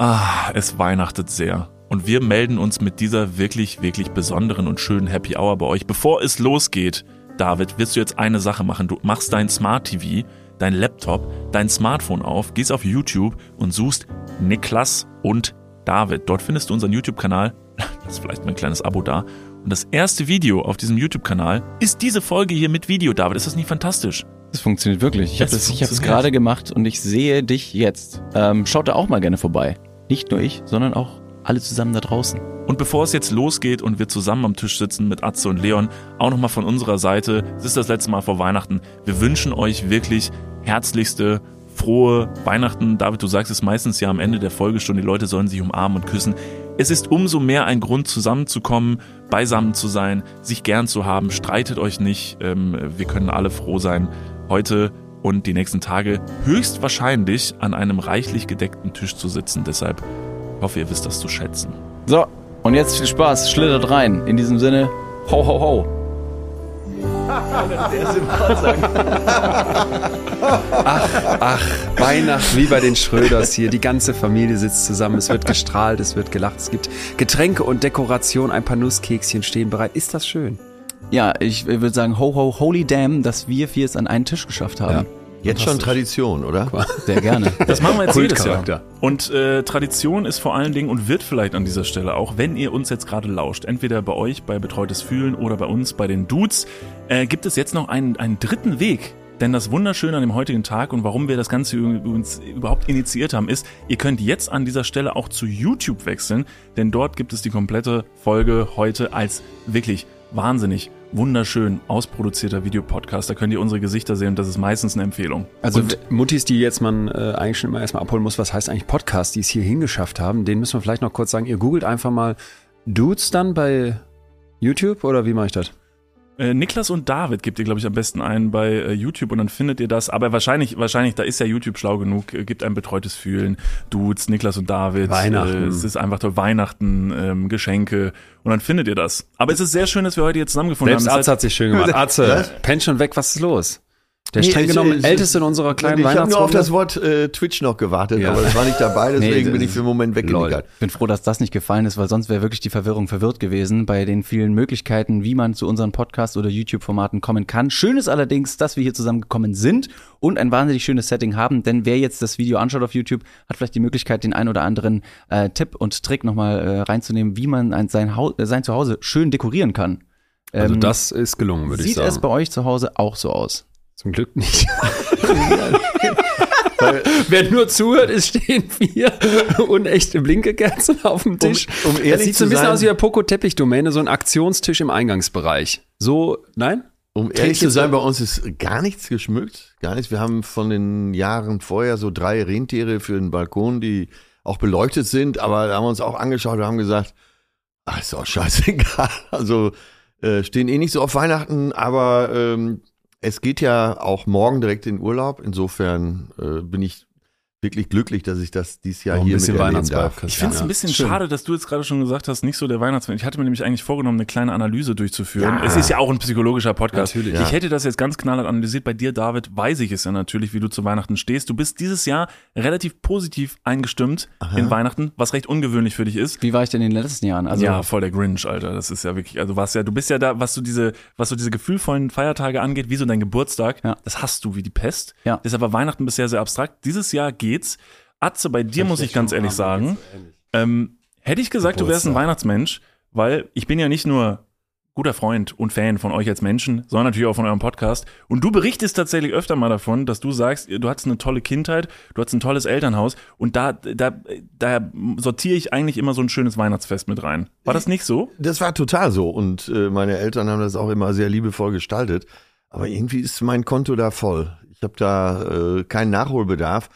Ah, es weihnachtet sehr. Und wir melden uns mit dieser wirklich, wirklich besonderen und schönen Happy Hour bei euch. Bevor es losgeht, David, wirst du jetzt eine Sache machen. Du machst dein Smart TV, dein Laptop, dein Smartphone auf, gehst auf YouTube und suchst Niklas und David. Dort findest du unseren YouTube-Kanal. Das ist vielleicht mein kleines Abo da. Und das erste Video auf diesem YouTube-Kanal ist diese Folge hier mit Video, David. Ist das nicht fantastisch? Das funktioniert wirklich. Ich habe es gerade gemacht und ich sehe dich jetzt. Ähm, schaut da auch mal gerne vorbei. Nicht nur ich, sondern auch alle zusammen da draußen. Und bevor es jetzt losgeht und wir zusammen am Tisch sitzen mit Atze und Leon, auch nochmal von unserer Seite, es ist das letzte Mal vor Weihnachten, wir wünschen euch wirklich herzlichste, frohe Weihnachten. David, du sagst es meistens ja am Ende der Folge schon, die Leute sollen sich umarmen und küssen. Es ist umso mehr ein Grund, zusammenzukommen, beisammen zu sein, sich gern zu haben. Streitet euch nicht. Ähm, wir können alle froh sein, heute und die nächsten Tage höchstwahrscheinlich an einem reichlich gedeckten Tisch zu sitzen. Deshalb hoffe, ihr wisst das zu schätzen. So, und jetzt viel Spaß. Schlittert rein. In diesem Sinne, ho, ho, ho. Ach, Weihnachten wie bei den Schröders hier. Die ganze Familie sitzt zusammen. Es wird gestrahlt, es wird gelacht. Es gibt Getränke und Dekoration. Ein paar Nusskekschen stehen bereit. Ist das schön? Ja, ich würde sagen, ho, ho, holy damn, dass wir vier es an einen Tisch geschafft haben. Jetzt schon Tradition, oder? Sehr gerne. Das machen wir jetzt jedes Jahr. Und äh, Tradition ist vor allen Dingen und wird vielleicht an dieser Stelle auch, wenn ihr uns jetzt gerade lauscht, entweder bei euch bei Betreutes Fühlen oder bei uns bei den Dudes, äh, gibt es jetzt noch einen, einen dritten Weg. Denn das Wunderschöne an dem heutigen Tag und warum wir das Ganze übrigens überhaupt initiiert haben, ist, ihr könnt jetzt an dieser Stelle auch zu YouTube wechseln, denn dort gibt es die komplette Folge heute als wirklich wahnsinnig wunderschön ausproduzierter Videopodcast. Da könnt ihr unsere Gesichter sehen und das ist meistens eine Empfehlung. Also, und Muttis, die jetzt man äh, eigentlich schon immer erstmal abholen muss, was heißt eigentlich Podcast, die es hier hingeschafft haben, den müssen wir vielleicht noch kurz sagen. Ihr googelt einfach mal Dudes dann bei YouTube oder wie mache ich das? Äh, Niklas und David gebt ihr, glaube ich, am besten ein bei äh, YouTube und dann findet ihr das. Aber wahrscheinlich, wahrscheinlich, da ist ja YouTube schlau genug, äh, gibt ein betreutes Fühlen, Dudes, Niklas und David. Weihnachten. Äh, es ist einfach toll, Weihnachten, ähm, Geschenke und dann findet ihr das. Aber es ist sehr schön, dass wir heute hier zusammengefunden Selbst haben. Atze hat sich schön gemacht. Atze, Was? pennt schon weg, was ist los? Der Nee, streng genommen ich- älteste in unserer kleinen ich habe nur auf das. Wort äh, Twitch noch gewartet, Ja. aber das war nicht dabei, deswegen Nee, bin ich für den Moment weggegangen. Ich bin froh, dass das nicht gefallen ist, weil sonst wäre wirklich die Verwirrung verwirrt gewesen bei den vielen Möglichkeiten, wie man zu unseren Podcast- oder YouTube-Formaten kommen kann. Schön ist allerdings, dass wir hier zusammengekommen sind und ein wahnsinnig schönes Setting haben, denn wer jetzt das Video anschaut auf YouTube, hat vielleicht die Möglichkeit, den ein oder anderen äh, Tipp und Trick nochmal äh, reinzunehmen, wie man ein, sein, Haus, äh, sein Zuhause schön dekorieren kann. Also Ähm, das ist gelungen, würde ich Sieht sagen. es bei euch zu Hause auch so aus? Zum Glück nicht. Wer nur zuhört, es stehen vier unechte Blinkekerzen auf dem Tisch. Um- um das ehrlich sieht so ein bisschen sein- aus wie eine Poco-Teppich-Domäne, so ein Aktionstisch im Eingangsbereich. So, nein? Um ehrlich zu sein, bei uns ist gar nichts geschmückt, gar nichts. Wir haben von den Jahren vorher so drei Rentiere für den Balkon, die auch beleuchtet sind, aber da haben wir uns auch angeschaut und haben gesagt, ach, ist doch scheißegal. Also äh, stehen eh nicht so auf Weihnachten, aber ähm, es geht ja auch morgen direkt in Urlaub. Insofern äh, bin ich wirklich glücklich, dass ich das dieses Jahr Noch ein hier bisschen Weihnachtsvibe, darf. Ich finde es Ja. ein bisschen Schön. schade, dass du jetzt gerade schon gesagt hast, nicht so der Weihnachtsmann. Ich hatte mir nämlich eigentlich vorgenommen, eine kleine Analyse durchzuführen. Ja. Es ist ja auch ein psychologischer Podcast. Natürlich. Ich Ja. hätte das jetzt ganz knallhart analysiert. Bei dir, David, weiß ich es ja natürlich, wie du zu Weihnachten stehst. Du bist dieses Jahr relativ positiv eingestimmt in Weihnachten, was recht ungewöhnlich für dich ist. Wie war ich denn in den letzten Jahren? Also, ja, voll der Grinch, Alter. Das ist ja wirklich, also was ja, du bist ja da, was so diese, was so diese gefühlvollen Feiertage angeht, wie so dein Geburtstag, Ja. das hast du wie die Pest. Ja. Deshalb war Weihnachten bisher sehr abstrakt. Dieses Jahr geht's. Atze, bei dir muss ich ganz ehrlich sagen, ähm, hätte ich gesagt, du wärst ein. Weihnachtsmensch, weil ich bin ja nicht nur guter Freund und Fan von euch als Menschen, sondern natürlich auch von eurem Podcast. Und du berichtest tatsächlich öfter mal davon, dass du sagst, du hattest eine tolle Kindheit, du hattest ein tolles Elternhaus und da, da, da sortiere ich eigentlich immer so ein schönes Weihnachtsfest mit rein. War das nicht so? Das war total so und äh, meine Eltern haben das auch immer sehr liebevoll gestaltet. Aber irgendwie ist mein Konto da voll. Ich habe da äh, keinen Nachholbedarf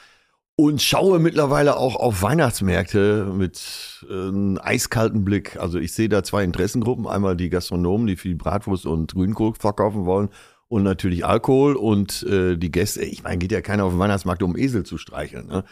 und schaue mittlerweile auch auf Weihnachtsmärkte mit äh, einem eiskalten Blick. Also ich sehe da zwei Interessengruppen. Einmal die Gastronomen, die viel Bratwurst und Grünkohl verkaufen wollen und natürlich Alkohol und äh, die Gäste. Ich meine, geht ja keiner auf den Weihnachtsmarkt, um Esel zu streicheln. Ne?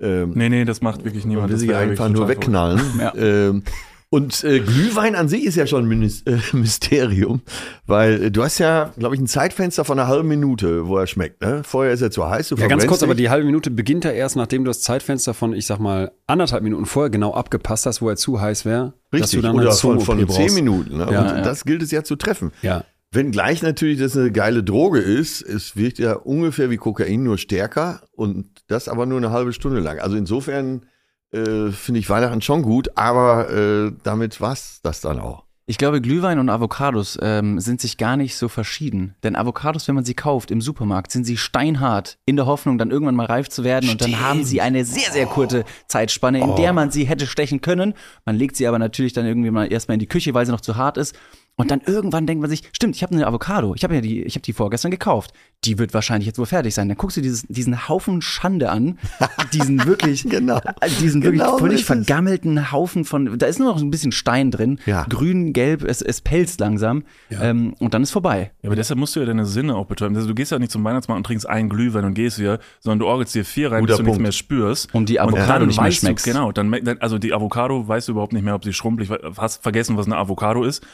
Ähm, Nee, nee, das macht wirklich man niemand. will Das sich wäre einfach nur wegknallen. Ja. Ähm, Und äh, Glühwein an sich ist ja schon ein äh, Mysterium, weil äh, du hast ja, glaube ich, ein Zeitfenster von einer halben Minute, wo er schmeckt. Ne? Vorher ist er zu heiß, Ja, ganz kurz, aber dich. die halbe Minute beginnt ja erst, nachdem du das Zeitfenster von, ich sag mal, anderthalb Minuten vorher genau abgepasst hast, wo er zu heiß wäre. dass Richtig, du dann oder eine von, von zehn. Minuten. Ne? Ja, und ja. das gilt es ja zu treffen. Ja. Wenngleich natürlich das eine geile Droge ist, es wirkt ja ungefähr wie Kokain, nur stärker und das aber nur eine halbe Stunde lang. Also insofern äh, finde ich Weihnachten schon gut, aber äh, damit war's das dann auch. Ich glaube, Glühwein und Avocados ähm, sind sich gar nicht so verschieden. Denn Avocados, wenn man sie kauft im Supermarkt, sind sie steinhart, in der Hoffnung, dann irgendwann mal reif zu werden. Und dann haben sie eine sehr, sehr kurze Zeitspanne, in der man sie hätte stechen können. Man legt sie aber natürlich dann irgendwie mal erstmal in die Küche, weil sie noch zu hart ist. Und dann irgendwann denkt man sich, stimmt, ich habe eine Avocado, ich habe ja die, ich habe die vorgestern gekauft. Die wird wahrscheinlich jetzt wohl fertig sein. Dann guckst du dieses, diesen Haufen Schande an, diesen wirklich, Genau. äh, diesen wirklich Genau so völlig es. vergammelten Haufen von, da ist nur noch so ein bisschen Stein drin, Ja. grün, gelb, es, es pelzt langsam ähm, und dann ist vorbei. Ja, aber deshalb musst du ja deine Sinne auch betäuben. Also du gehst ja nicht zum Weihnachtsmarkt und trinkst einen Glühwein und gehst wieder, sondern du orgelst dir vier rein, Guter bis du nichts mehr spürst. Und die Avocado dann nicht mehr weißt du, schmeckst. Genau, dann, also die Avocado weißt du überhaupt nicht mehr, ob sie schrumpelig, hast vergessen, was eine Avocado ist.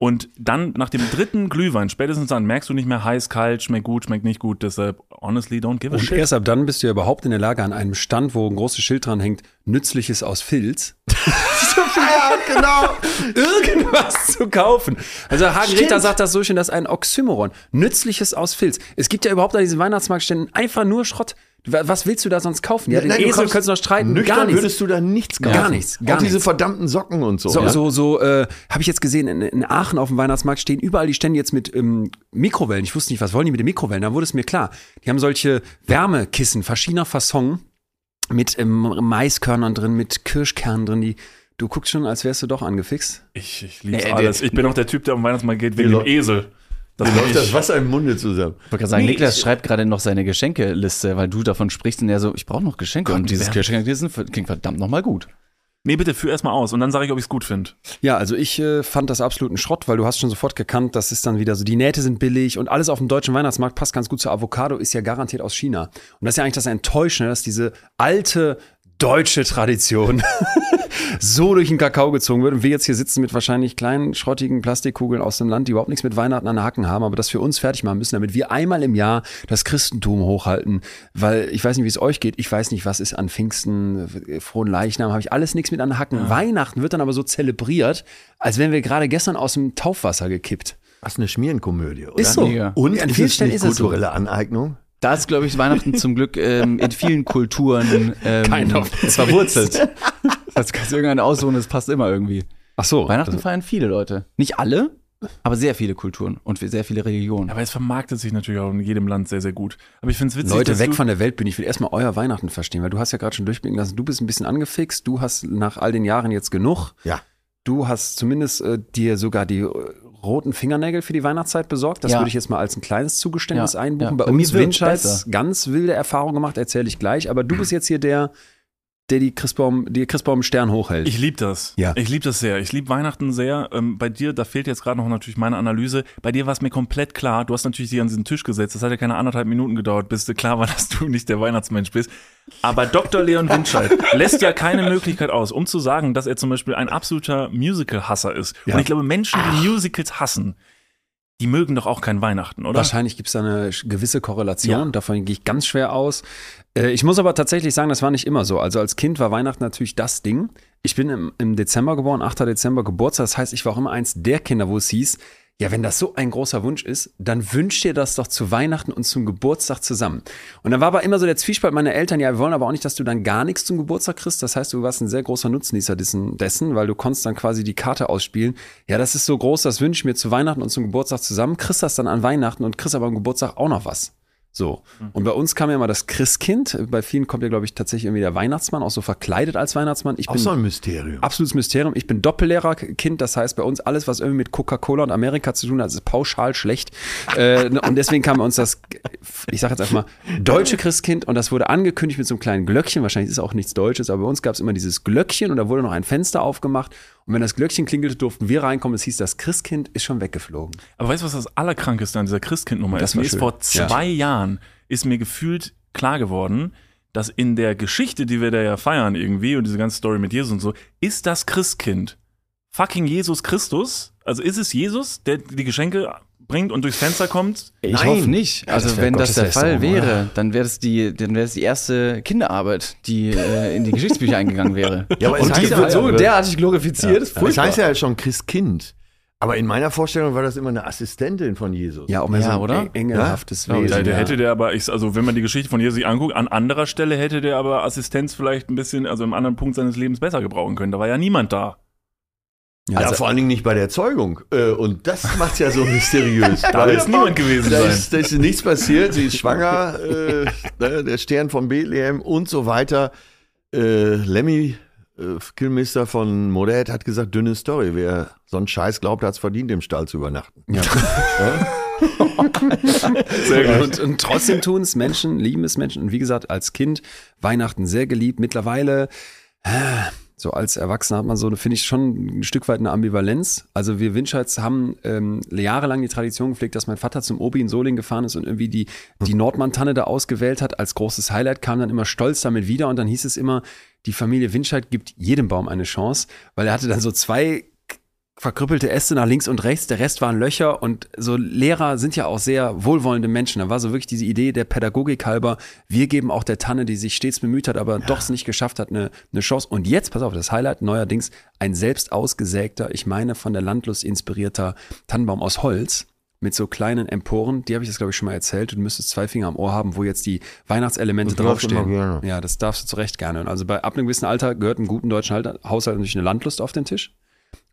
Und dann nach dem dritten Glühwein, spätestens dann merkst du nicht mehr heiß, kalt, schmeckt gut, schmeckt nicht gut. Deshalb, honestly, don't give a Und shit. erst ab dann bist du ja überhaupt in der Lage, an einem Stand, wo ein großes Schild dran hängt, Nützliches aus Filz, Ja, genau. irgendwas zu kaufen. Also Hagen Richter sagt das so schön, das ist ein Oxymoron. Nützliches aus Filz. Es gibt ja überhaupt an diesen Weihnachtsmarktständen einfach nur Schrott. Was willst du da sonst kaufen? Ja, den Nein, du Esel kommst- könntest du noch streiten. Nüchtern Gar nichts. würdest du da nichts kaufen. Gar nichts, gar Auch diese verdammten Socken und so. So, ja? so, so äh, habe ich jetzt gesehen, in, in Aachen auf dem Weihnachtsmarkt stehen überall die Stände jetzt mit ähm, Mikrowellen. Ich wusste nicht, was wollen die mit den Mikrowellen? Da wurde es mir klar. Die haben solche Wärmekissen verschiedener Fasson mit ähm, Maiskörnern drin, mit Kirschkernen drin. Die, du guckst schon, als wärst du doch angefixt. Ich, ich lieb's Nee, alles. Ich bin auch der Typ, der am Weihnachtsmarkt geht wegen Wie dem Esel. Das läuft ich. das Wasser im Munde zusammen. Ich wollte gerade sagen, Nee, Niklas ich- schreibt gerade noch seine Geschenkeliste, weil du davon sprichst und er so, ich brauche noch Geschenke. und dieses Geschenkelisten klingt verdammt nochmal gut. Nee, bitte, führ erst mal aus und dann sage ich, ob ich's gut finde. Ja, also ich äh, fand das absoluten Schrott, weil du hast schon sofort gekannt, das ist dann wieder so, die Nähte sind billig und alles auf dem deutschen Weihnachtsmarkt passt ganz gut zur Avocado, ist ja garantiert aus China. Und das ist ja eigentlich das Enttäuschende, dass diese alte deutsche Tradition so durch den Kakao gezogen wird und wir jetzt hier sitzen mit wahrscheinlich kleinen, schrottigen Plastikkugeln aus dem Land, die überhaupt nichts mit Weihnachten an den Haken haben, aber das für uns fertig machen müssen, damit wir einmal im Jahr das Christentum hochhalten, weil ich weiß nicht, wie es euch geht, ich weiß nicht, was ist an Pfingsten, äh, frohen Leichnam, habe ich alles nichts mit an den Haken. Weihnachten wird dann aber so zelebriert, als wären wir gerade gestern aus dem Taufwasser gekippt. Was eine Schmierenkomödie, oder? Ist so. Mega. Und An vielen Stellen ist es so. kulturelle Aneignung? Da ist, glaube ich, Weihnachten zum Glück ähm, in vielen Kulturen ähm, verwurzelt. Das kannst du irgendeinen aussuchen, das passt immer irgendwie. Ach so. Weihnachten feiern viele Leute. Nicht alle, aber sehr viele Kulturen und sehr viele Religionen. Aber es vermarktet sich natürlich auch in jedem Land sehr, sehr gut. Aber ich finde es witzig, Leute, dass weg du, von der Weltbühne. Ich will erstmal euer Weihnachten verstehen, weil du hast ja gerade schon durchblicken lassen. Du bist ein bisschen angefixt. Du hast nach all den Jahren jetzt genug. Ja. Du hast zumindest äh, dir sogar die äh, roten Fingernägel für die Weihnachtszeit besorgt. Das Ja. würde ich jetzt mal als ein kleines Zugeständnis Ja, einbuchen. ja. Bei, Bei mir uns Winchers ganz wilde Erfahrung gemacht, erzähle ich gleich. Aber du bist jetzt hier der, der die Christbaum, die Christbaum Stern hochhält. Ich liebe das. Ja. Ich liebe das sehr. Ich liebe Weihnachten sehr. Ähm, bei dir, da fehlt jetzt gerade noch natürlich meine Analyse. Bei dir war es mir komplett klar. Du hast natürlich dich an diesen Tisch gesetzt. Das hat ja keine anderthalb Minuten gedauert, bis dir klar war, dass du nicht der Weihnachtsmensch bist. Aber Dr. Leon Windscheid lässt ja keine Möglichkeit aus, um zu sagen, dass er zum Beispiel ein absoluter Musical-Hasser ist. Ja. Und ich glaube, Menschen, die Musicals hassen, die mögen doch auch kein Weihnachten, oder? Wahrscheinlich gibt es da eine gewisse Korrelation, Ja. davon gehe ich ganz schwer aus. Äh, ich muss aber tatsächlich sagen, das war nicht immer so. Also als Kind war Weihnachten natürlich das Ding. Ich bin im, im Dezember geboren, 8. Dezember Geburtstag. Das heißt, ich war auch immer eins der Kinder, wo es hieß, ja, wenn das so ein großer Wunsch ist, dann wünscht dir das doch zu Weihnachten und zum Geburtstag zusammen. Und dann war aber immer so der Zwiespalt meiner Eltern, ja, wir wollen aber auch nicht, dass du dann gar nichts zum Geburtstag kriegst. Das heißt, du warst ein sehr großer Nutznießer dessen, dessen weil du konntest dann quasi die Karte ausspielen. Ja, das ist so groß, das wünsche ich mir zu Weihnachten und zum Geburtstag zusammen. Kriegst das dann an Weihnachten und kriegst aber am Geburtstag auch noch was. So. Und bei uns kam ja immer das Christkind. Bei vielen kommt ja, glaube ich, tatsächlich irgendwie der Weihnachtsmann, auch so verkleidet als Weihnachtsmann. Ich Auch bin so ein Mysterium. absolutes Mysterium. Ich bin Doppellehrerkind, das heißt bei uns alles, was irgendwie mit Coca-Cola und Amerika zu tun hat, ist pauschal schlecht. Äh, und deswegen kam bei uns das, ich sage jetzt einfach mal, deutsche Christkind und das wurde angekündigt mit so einem kleinen Glöckchen. Wahrscheinlich ist es auch nichts Deutsches, aber bei uns gab es immer dieses Glöckchen und da wurde noch ein Fenster aufgemacht. Und wenn das Glöckchen klingelte, durften wir reinkommen. Es hieß, das Christkind ist schon weggeflogen. Aber weißt du, was das Allerkrankeste an dieser Christkindnummer ist? Mir ist vor zwei Jahren ist mir gefühlt klar geworden, dass in der Geschichte, die wir da ja feiern irgendwie und diese ganze Story mit Jesus und so, ist das Christkind fucking Jesus Christus? Also ist es Jesus, der die Geschenke bringt und durchs Fenster kommt? Ich Nein. hoffe nicht. Ja, Also das wenn das der Fall Gotteslästerung, wäre, dann wäre das die, dann wäre das die erste Kinderarbeit, die äh, in die Geschichtsbücher eingegangen wäre. Ja, aber es und die heißt ja- wird so derartig glorifiziert. ist Das heißt ja schon Christkind. Aber in meiner Vorstellung war das immer eine Assistentin von Jesus. Ja, auch mehr Ja, so ein oder? eng- engelhaftes Ja, Wesen. Ja, der hätte der aber, ich, also wenn man die Geschichte von Jesus anguckt, an anderer Stelle hätte der aber Assistenz vielleicht ein bisschen, also im anderen Punkt seines Lebens besser gebrauchen können. Da war ja niemand da. Ja, Ja, also- vor allen Dingen nicht bei der Zeugung. Äh, Und das macht's ja so mysteriös. Da ist niemand gewesen da sein. ist, da ist nichts passiert, sie ist schwanger, äh, ne, der Stern von Bethlehem und so weiter. Äh, Lemmy, äh, Killmister von Motorhead, hat gesagt, dünne Story. Wer so einen Scheiß glaubt, hat's verdient, im Stall zu übernachten. Ja. Sehr und, und trotzdem tun es Menschen, lieben es Menschen. Und wie gesagt, als Kind Weihnachten sehr geliebt. Mittlerweile, äh, so als Erwachsener hat man so, finde ich, schon ein Stück weit eine Ambivalenz. Also wir Winscheids haben ähm, jahrelang die Tradition gepflegt, dass mein Vater zum Obi in Soling gefahren ist und irgendwie die, die Nordmann-Tanne da ausgewählt hat. Als großes Highlight kam dann immer stolz damit wieder und dann hieß es immer, die Familie Winscheid gibt jedem Baum eine Chance, weil er hatte dann so zwei verkrüppelte Äste nach links und rechts, der Rest waren Löcher und so Lehrer sind ja auch sehr wohlwollende Menschen. Da war so wirklich diese Idee der Pädagogik halber, wir geben auch der Tanne, die sich stets bemüht hat, aber doch es nicht geschafft hat, eine, eine Chance. Und jetzt, pass auf, das Highlight neuerdings, ein selbst ausgesägter, ich meine von der Landlust inspirierter Tannenbaum aus Holz mit so kleinen Emporen, die habe ich das glaube ich schon mal erzählt. Du müsstest zwei Finger am Ohr haben, wo jetzt die Weihnachtselemente Das draufstehen. immer gerne. Ja, das darfst du zu Recht gerne. Und also bei ab einem gewissen Alter gehört im guten deutschen Halt- Haushalt natürlich eine Landlust auf den Tisch.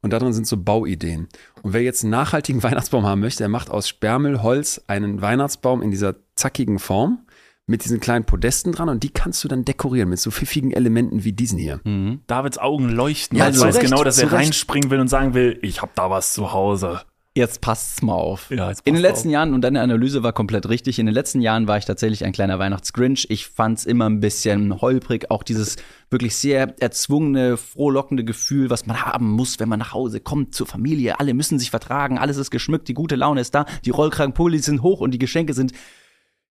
Und darin sind so Bauideen. Und wer jetzt einen nachhaltigen Weihnachtsbaum haben möchte, der macht aus Sperrmüllholz einen Weihnachtsbaum in dieser zackigen Form mit diesen kleinen Podesten dran und die kannst du dann dekorieren mit so pfiffigen Elementen wie diesen hier. Mhm. Davids Augen leuchten. Ja, zu weiß Recht, genau, dass er Recht. reinspringen will und sagen will, ich hab da was zu Hause. Jetzt passt's mal auf. Ja, in den letzten auf. Jahren, und deine Analyse war komplett richtig, in den letzten Jahren war ich tatsächlich ein kleiner Weihnachtsgrinch. Ich fand's immer ein bisschen holprig, auch dieses wirklich sehr erzwungene, frohlockende Gefühl, was man haben muss, wenn man nach Hause kommt zur Familie. Alle müssen sich vertragen, alles ist geschmückt, die gute Laune ist da, die Rollkragenpullis sind hoch und die Geschenke sind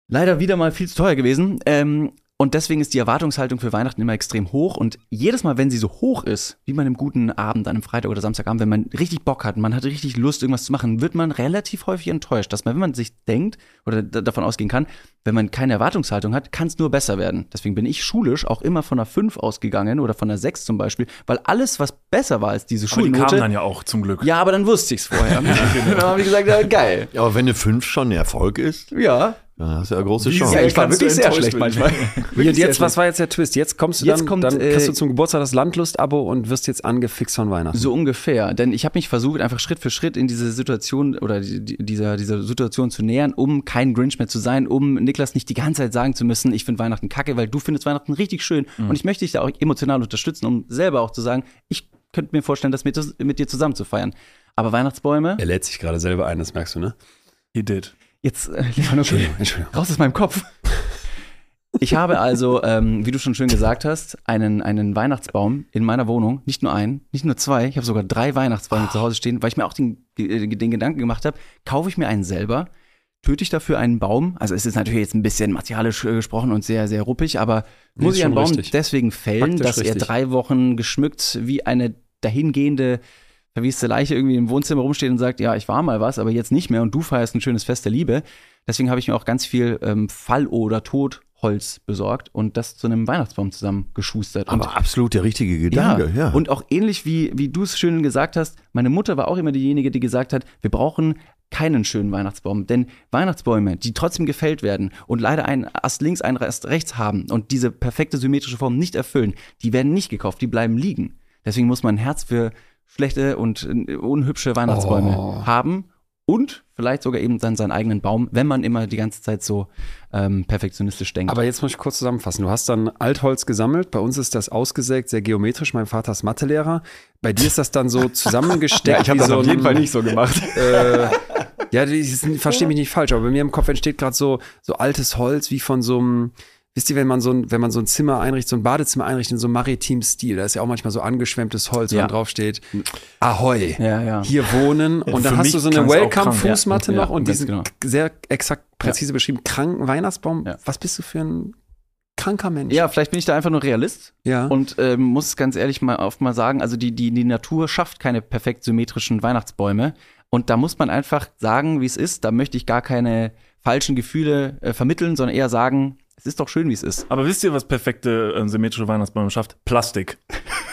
leider wieder mal viel zu teuer gewesen. Ähm, und deswegen ist die Erwartungshaltung für Weihnachten immer extrem hoch. Und jedes Mal, wenn sie so hoch ist, wie man im guten Abend, an einem Freitag oder Samstagabend, wenn man richtig Bock hat, man hat richtig Lust, irgendwas zu machen, wird man relativ häufig enttäuscht. Dass man, wenn man sich denkt oder da- davon ausgehen kann, wenn man keine Erwartungshaltung hat, kann es nur besser werden. Deswegen bin ich schulisch auch immer von einer 5 ausgegangen oder von einer 6 zum Beispiel, weil alles, was besser war als diese Aber die Schulnote. kamen dann ja auch zum Glück. ja, aber dann wusste ich's vorher. dann haben die gesagt, ja, geil. Ja, aber wenn eine 5 schon ein Erfolg ist, Ja. Hast du ja große Wie Chance. Ja, ich war wirklich sehr schlecht werden? manchmal. Und jetzt, was war jetzt der Twist? Jetzt kommst du Jetzt dann, kommt, dann äh, kriegst du zum Geburtstag das Landlust-Abo und wirst jetzt angefixt von Weihnachten. So ungefähr. Denn ich habe mich versucht, einfach Schritt für Schritt in diese Situation oder die, die, dieser, dieser Situation zu nähern, um kein Grinch mehr zu sein, um Niklas nicht die ganze Zeit sagen zu müssen, ich finde Weihnachten kacke, weil du findest Weihnachten richtig schön. Und ich möchte dich da auch emotional unterstützen, um selber auch zu sagen, ich könnte mir vorstellen, das mit, mit dir zusammen zu feiern. Aber Weihnachtsbäume, er lädt sich gerade selber ein, das merkst du, ne? He did. Jetzt, äh, okay, Entschuldigung. raus aus meinem Kopf. Ich habe also, ähm, wie du schon schön gesagt hast, einen, einen Weihnachtsbaum in meiner Wohnung. Nicht nur einen, nicht nur zwei. Ich habe sogar drei Weihnachtsbäume zu Hause stehen, weil ich mir auch den, äh, den Gedanken gemacht habe, kaufe ich mir einen selber, töte ich dafür einen Baum. Also es ist natürlich jetzt ein bisschen martialisch äh, gesprochen und sehr, sehr ruppig, aber Nee, muss ich einen Baum richtig. deswegen fällen, Faktisch dass er richtig. drei Wochen geschmückt wie eine dahingehende verwieste Leiche irgendwie im Wohnzimmer rumsteht und sagt, ja, ich war mal was, aber jetzt nicht mehr und du feierst ein schönes Fest der Liebe. Deswegen habe ich mir auch ganz viel ähm, Fall- oder Totholz besorgt und das zu einem Weihnachtsbaum zusammengeschustert. Und Aber absolut der richtige Gedanke, ja. und auch ähnlich wie, wie du es schön gesagt hast, meine Mutter war auch immer diejenige, die gesagt hat, wir brauchen keinen schönen Weihnachtsbaum. Denn Weihnachtsbäume, die trotzdem gefällt werden und leider einen Ast links, einen Ast rechts haben und diese perfekte symmetrische Form nicht erfüllen, die werden nicht gekauft, die bleiben liegen. Deswegen muss man ein Herz für schlechte und äh, unhübsche Weihnachtsbäume Oh. haben und vielleicht sogar eben dann seinen eigenen Baum, wenn man immer die ganze Zeit so ähm, perfektionistisch denkt. Aber jetzt muss ich kurz zusammenfassen. Du hast dann Altholz gesammelt. Bei uns ist das ausgesägt, sehr geometrisch. Mein Vater ist Mathelehrer. Bei dir ist das dann so zusammengesteckt. wie so ein- so gemacht. äh, ja, ich verstehe mich nicht falsch, aber bei mir im Kopf entsteht gerade so, so altes Holz wie von so einem, wisst ihr, wenn man so ein, wenn man so ein Zimmer einrichtet, so ein Badezimmer einrichtet in so einem maritimen Stil, da ist ja auch manchmal so angeschwemmtes Holz, wo Ja. dann drauf steht, Ahoi, Ja, ja. hier wohnen. Und dann hast du so eine. Welcome-Fußmatte noch und diesen genau. sehr exakt präzise beschrieben kranken Weihnachtsbaum. Was bist du für ein kranker Mensch. Ja, vielleicht bin ich da einfach nur Realist Ja. und ähm, muss ganz ehrlich mal oft mal sagen, also die, die, die Natur schafft keine perfekt symmetrischen Weihnachtsbäume. Und da muss man einfach sagen, wie es ist. Da möchte ich gar keine falschen Gefühle äh, vermitteln, sondern eher sagen, es ist doch schön, wie es ist. Aber wisst ihr, was perfekte äh, symmetrische Weihnachtsbäume schafft? Plastik.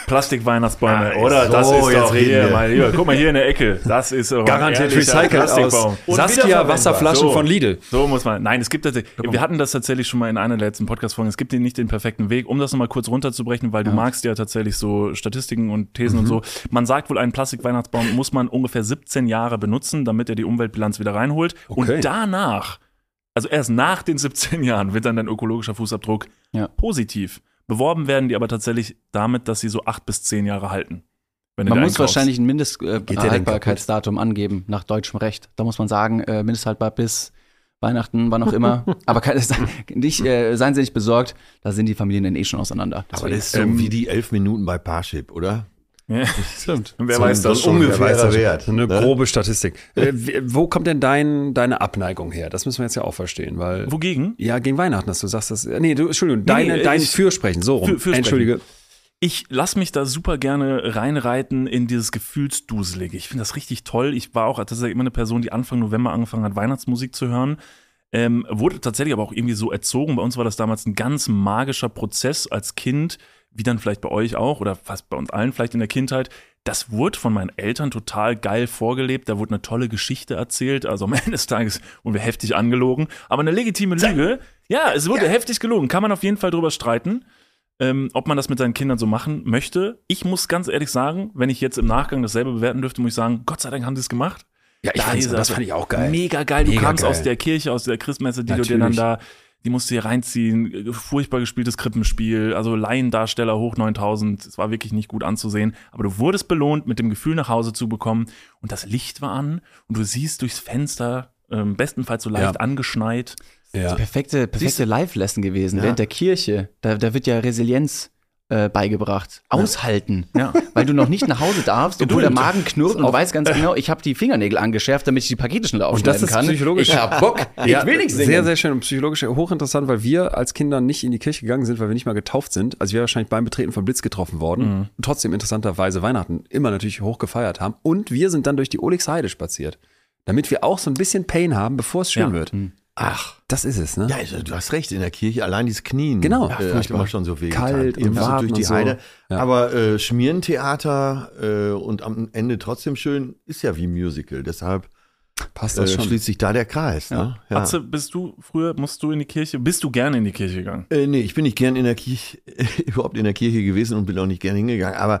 Plastik-Weihnachtsbäume, Ah, oder? so, das ist jetzt doch reden hier, mal hier. Guck mal hier in der Ecke. Das ist Garantiert recycelt aus Plastikbaum. Saskia. Wasserflaschen So. von Lidl. So muss man. Nein, es gibt tatsächlich. Wir hatten das tatsächlich schon mal in einer der letzten Podcast-Folgen. Es gibt nicht den perfekten Weg. Um das nochmal kurz runterzubrechen, weil du magst ja tatsächlich so Statistiken und Thesen und so. Man sagt wohl, einen Plastik-Weihnachtsbaum muss man ungefähr 17 Jahre benutzen, damit er die Umweltbilanz wieder reinholt. Okay. Und danach, also erst nach den 17 Jahren, wird dann dein ökologischer Fußabdruck Ja. positiv. Beworben werden die aber tatsächlich damit, dass sie so acht bis zehn Jahre halten. Man muss einkaufst. wahrscheinlich ein Mindesthaltbarkeitsdatum angeben nach deutschem Recht. Da muss man sagen, äh, mindesthaltbar bis Weihnachten, wann auch immer. Aber keine, nicht, äh, seien Sie nicht besorgt, da sind die Familien dann eh schon auseinander. Aber das ist so wie die elf Minuten bei Parship, oder? Ja. stimmt. Wer So- weiß so das schon. ungefähr. Wer weiß das schon. Wert, So eine ne? grobe Statistik. Äh, wo kommt denn dein, deine Abneigung her? Das müssen wir jetzt ja auch verstehen, weil. Wogegen? Ja, gegen Weihnachten, dass du sagst, dass. Nee, du, Entschuldigung, deine, nee, dein ich- Fürsprechen, so rum. Für- Fürsprechen. Entschuldige. Ich lass mich da super gerne reinreiten in dieses Gefühlsduselige. Ich finde das richtig toll. Ich war auch tatsächlich immer eine Person, die Anfang November angefangen hat, Weihnachtsmusik zu hören. Ähm, wurde tatsächlich aber auch irgendwie so erzogen. Bei uns war das damals ein ganz magischer Prozess als Kind, wie dann vielleicht bei euch auch oder fast bei uns allen vielleicht in der Kindheit. Das wurde von meinen Eltern total geil vorgelebt. Da wurde eine tolle Geschichte erzählt. Also am Ende des Tages wurden wir heftig angelogen. Aber eine legitime Lüge. Ja, es wurde heftig gelogen. Kann man auf jeden Fall drüber streiten ähm, ob man das mit seinen Kindern so machen möchte. Ich muss ganz ehrlich sagen, wenn ich jetzt im Nachgang dasselbe bewerten dürfte, muss ich sagen, Gott sei Dank haben sie es gemacht. Ja, ich Da fand's- das fand ich auch geil. Mega geil. Du Mega kamst geil. aus der Kirche, aus der Christmesse, die du dir dann Natürlich. da, die musst du dir reinziehen. Furchtbar gespieltes Krippenspiel, also Laiendarsteller hoch 9000. Es war wirklich nicht gut anzusehen. Aber du wurdest belohnt, mit dem Gefühl nach Hause zu bekommen. Und das Licht war an und du siehst durchs Fenster, ähm, bestenfalls so leicht Ja. angeschneit. Ja. Perfekte, perfekte Live-Lesson gewesen Ja. während der Kirche. Da, da wird ja Resilienz äh, beigebracht. Aushalten. Ja. Weil du noch nicht nach Hause darfst, obwohl der. Magen knurrt und du weißt ganz genau, ich habe die Fingernägel angeschärft, damit ich die Pakete schneller Und das aufschneiden ist kann. psychologisch. Ich hab Bock. Ich Ja, will nicht singen. Sehr, sehr schön und psychologisch hochinteressant, weil wir als Kinder nicht in die Kirche gegangen sind, weil wir nicht mal getauft sind. Also wir wahrscheinlich beim Betreten von Blitz getroffen worden. Mhm. Und trotzdem interessanterweise Weihnachten immer natürlich hoch gefeiert haben. Und wir sind dann durch die Olixheide spaziert. Damit wir auch so ein bisschen Pain haben, bevor es schön Ja. wird. Ach, Das ist es, ne? ja, also, du hast recht, in der Kirche allein dieses Knien. Genau. äh, Ja, hat immer schon so weh Kalt getan. und warten durch die und so. Heide. Ja. Aber äh, Schmierentheater äh, und am Ende trotzdem schön ist ja wie Musical. Deshalb Passt äh, das schon. schließt sich da der Kreis. Ne? Ja. Atze, bist du früher, musst du in die Kirche, bist du gerne in die Kirche gegangen? Äh, nee, ich bin nicht gern in der Kirche, überhaupt in der Kirche gewesen und bin auch nicht gern hingegangen. Aber äh,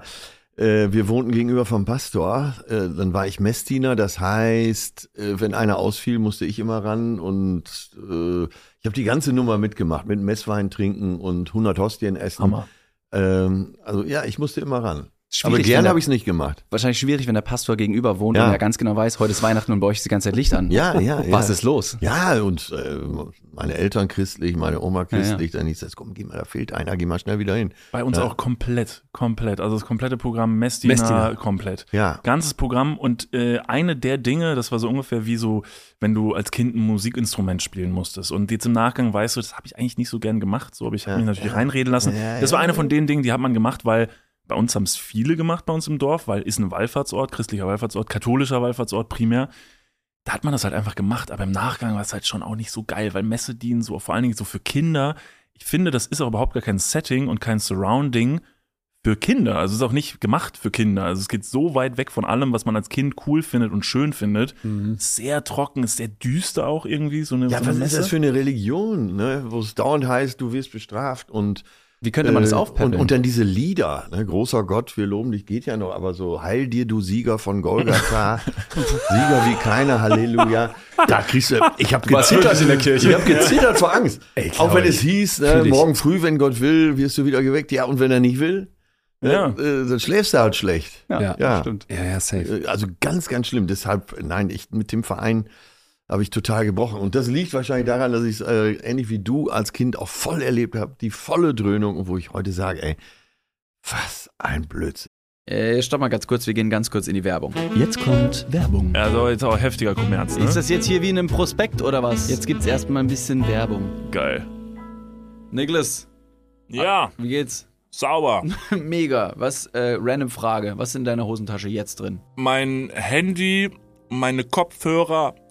wir wohnten gegenüber vom Pastor. Äh, dann war ich Messdiener. Das heißt, äh, wenn einer ausfiel, musste ich immer ran. Und äh, ich habe die ganze Nummer mitgemacht. Mit Messwein trinken und 100 Hostien essen. Hammer. Ähm, also ja, ich musste immer ran. Schwierig, Aber wenn gern der- habe ich es nicht gemacht. Wahrscheinlich schwierig, wenn der Pastor gegenüber wohnt Ja. und er ganz genau weiß, heute ist Weihnachten und bei euch ist die ganze Zeit Licht an. Ja, ja, ja. Was ist los? Ja, und äh, meine Eltern christlich, meine Oma christlich. Dann hieß das, komm, geh mal, da fehlt einer, geh mal schnell wieder hin. Bei uns Ja. auch komplett, komplett. Also das komplette Programm Messdiener, Messdiener. komplett. Ja. Ganzes Programm und äh, eine der Dinge, das war so ungefähr wie so, wenn du als Kind ein Musikinstrument spielen musstest und jetzt im Nachgang weißt du, das habe ich eigentlich nicht so gern gemacht, so, aber ich habe Ja. mich natürlich reinreden lassen. Ja, das war ja. eine von den Dingen, die hat man gemacht, weil bei uns haben es viele gemacht bei uns im Dorf, weil ist ein Wallfahrtsort, christlicher Wallfahrtsort, katholischer Wallfahrtsort primär. Da hat man das halt einfach gemacht, aber im Nachgang war es halt schon auch nicht so geil, weil Messe dienen so vor allen Dingen so für Kinder. Ich finde, das ist auch überhaupt gar kein Setting und kein Surrounding für Kinder. Also es ist auch nicht gemacht für Kinder. Also es geht so weit weg von allem, was man als Kind cool findet und schön findet. Sehr trocken, ist sehr düster auch irgendwie. So eine, Ja, so eine was ist Messe. das für eine Religion, ne? wo es dauernd heißt, du wirst bestraft und Wie könnte man das äh, aufpeppeln? und, und dann diese Lieder, ne? großer Gott, wir loben dich, geht ja noch, aber so Heil dir, du Sieger von Golgatha, Sieger wie keiner, Halleluja. Da kriegst du, ich habe gezittert in der Kirche. Ich habe gezittert vor Angst. Ey, Auch wenn es hieß, ne, morgen früh, wenn Gott will, wirst du wieder geweckt. Ja, und wenn er nicht will, Ja. äh, dann schläfst du halt schlecht. Ja. Ja. stimmt. Ja, ja, safe. Äh, Also ganz, ganz schlimm. Deshalb, nein, ich mit dem Verein habe ich total gebrochen. Und das liegt wahrscheinlich daran, dass ich es äh, ähnlich wie du als Kind auch voll erlebt habe, die volle Dröhnung, wo ich heute sage, ey, was ein Blödsinn. Äh, stopp mal ganz kurz, wir gehen ganz kurz in die Werbung. Jetzt kommt Werbung. Also jetzt auch heftiger Kommerz, ne? Ist das jetzt hier wie in einem Prospekt oder was? Jetzt gibt's erstmal ein bisschen Werbung. Geil. Niklas, Ja, Wie geht's? sauber. Mega. Was, äh, random Frage. Was ist in deiner Hosentasche jetzt drin? Mein Handy, meine Kopfhörer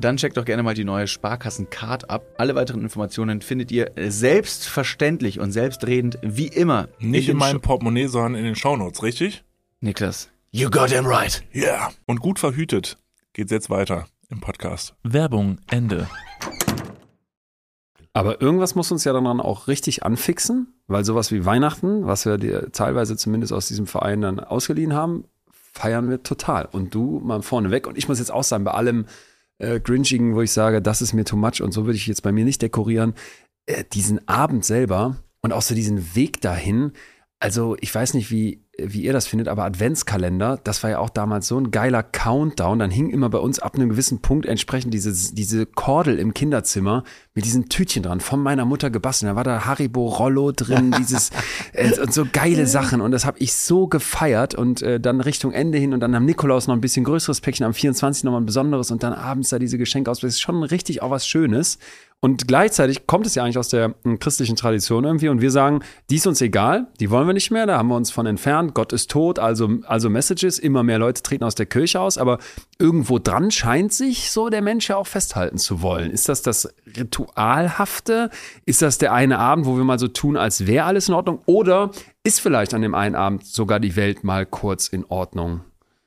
dann checkt doch gerne mal die neue Sparkassen-Card ab. Alle weiteren Informationen findet ihr selbstverständlich und selbstredend wie immer. Nicht in den meinem Sh- Portemonnaie, sondern in den Shownotes, richtig? Niklas. You got him right. Yeah. Und gut verhütet geht's jetzt weiter im Podcast. Werbung, Ende. Aber irgendwas muss uns ja dann auch richtig anfixen, weil sowas wie Weihnachten, was wir dir teilweise zumindest aus diesem Verein dann ausgeliehen haben, feiern wir total. Und du mal vorne weg. Und ich muss jetzt auch sagen, bei allem äh, Grinchigen, wo ich sage, das ist mir too much und so würde ich jetzt bei mir nicht dekorieren, äh, diesen Abend selber und auch so diesen Weg dahin. Also ich weiß nicht, wie, wie ihr das findet, aber Adventskalender, das war ja auch damals so ein geiler Countdown. Dann hing immer bei uns ab einem gewissen Punkt entsprechend diese, diese Kordel im Kinderzimmer mit diesen Tütchen dran, von meiner Mutter gebastelt. Da war da Haribo Rollo drin, dieses äh, und so geile Sachen. Und das habe ich so gefeiert. Und äh, dann Richtung Ende hin und dann am Nikolaus noch ein bisschen größeres Päckchen, am 24 noch mal ein besonderes und dann abends da diese Geschenke aus. Das ist schon richtig auch was Schönes. Und gleichzeitig kommt es ja eigentlich aus der m, christlichen Tradition irgendwie. Und wir sagen, die ist uns egal, die wollen wir nicht mehr, da haben wir uns von entfernt. Gott ist tot, also, also Messages. Immer mehr Leute treten aus der Kirche aus. Aber irgendwo dran scheint sich so der Mensch ja auch festhalten zu wollen. Ist das das Ritualhafte? Ist das der eine Abend, wo wir mal so tun, als wäre alles in Ordnung? Oder ist vielleicht an dem einen Abend sogar die Welt mal kurz in Ordnung?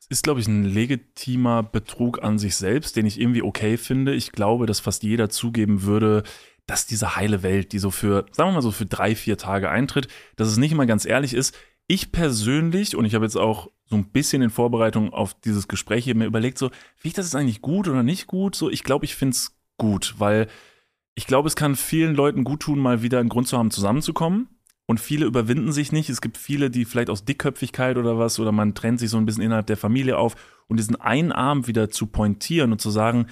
Ist, glaube ich, ein legitimer Betrug an sich selbst, den ich irgendwie okay finde. Ich glaube, dass fast jeder zugeben würde, dass diese heile Welt, die so für, sagen wir mal so für drei, vier Tage eintritt, dass es nicht immer ganz ehrlich ist. Ich persönlich, und ich habe jetzt auch so ein bisschen in Vorbereitung auf dieses Gespräch hier mir überlegt, so, finde ich das jetzt eigentlich gut oder nicht gut? So, ich glaube, ich finde es gut, weil ich glaube, es kann vielen Leuten gut tun, mal wieder einen Grund zu haben, zusammenzukommen. Und viele überwinden sich nicht. Es gibt viele, die vielleicht aus Dickköpfigkeit oder was, oder man trennt sich so ein bisschen innerhalb der Familie auf und diesen einen Abend wieder zu pointieren und zu sagen,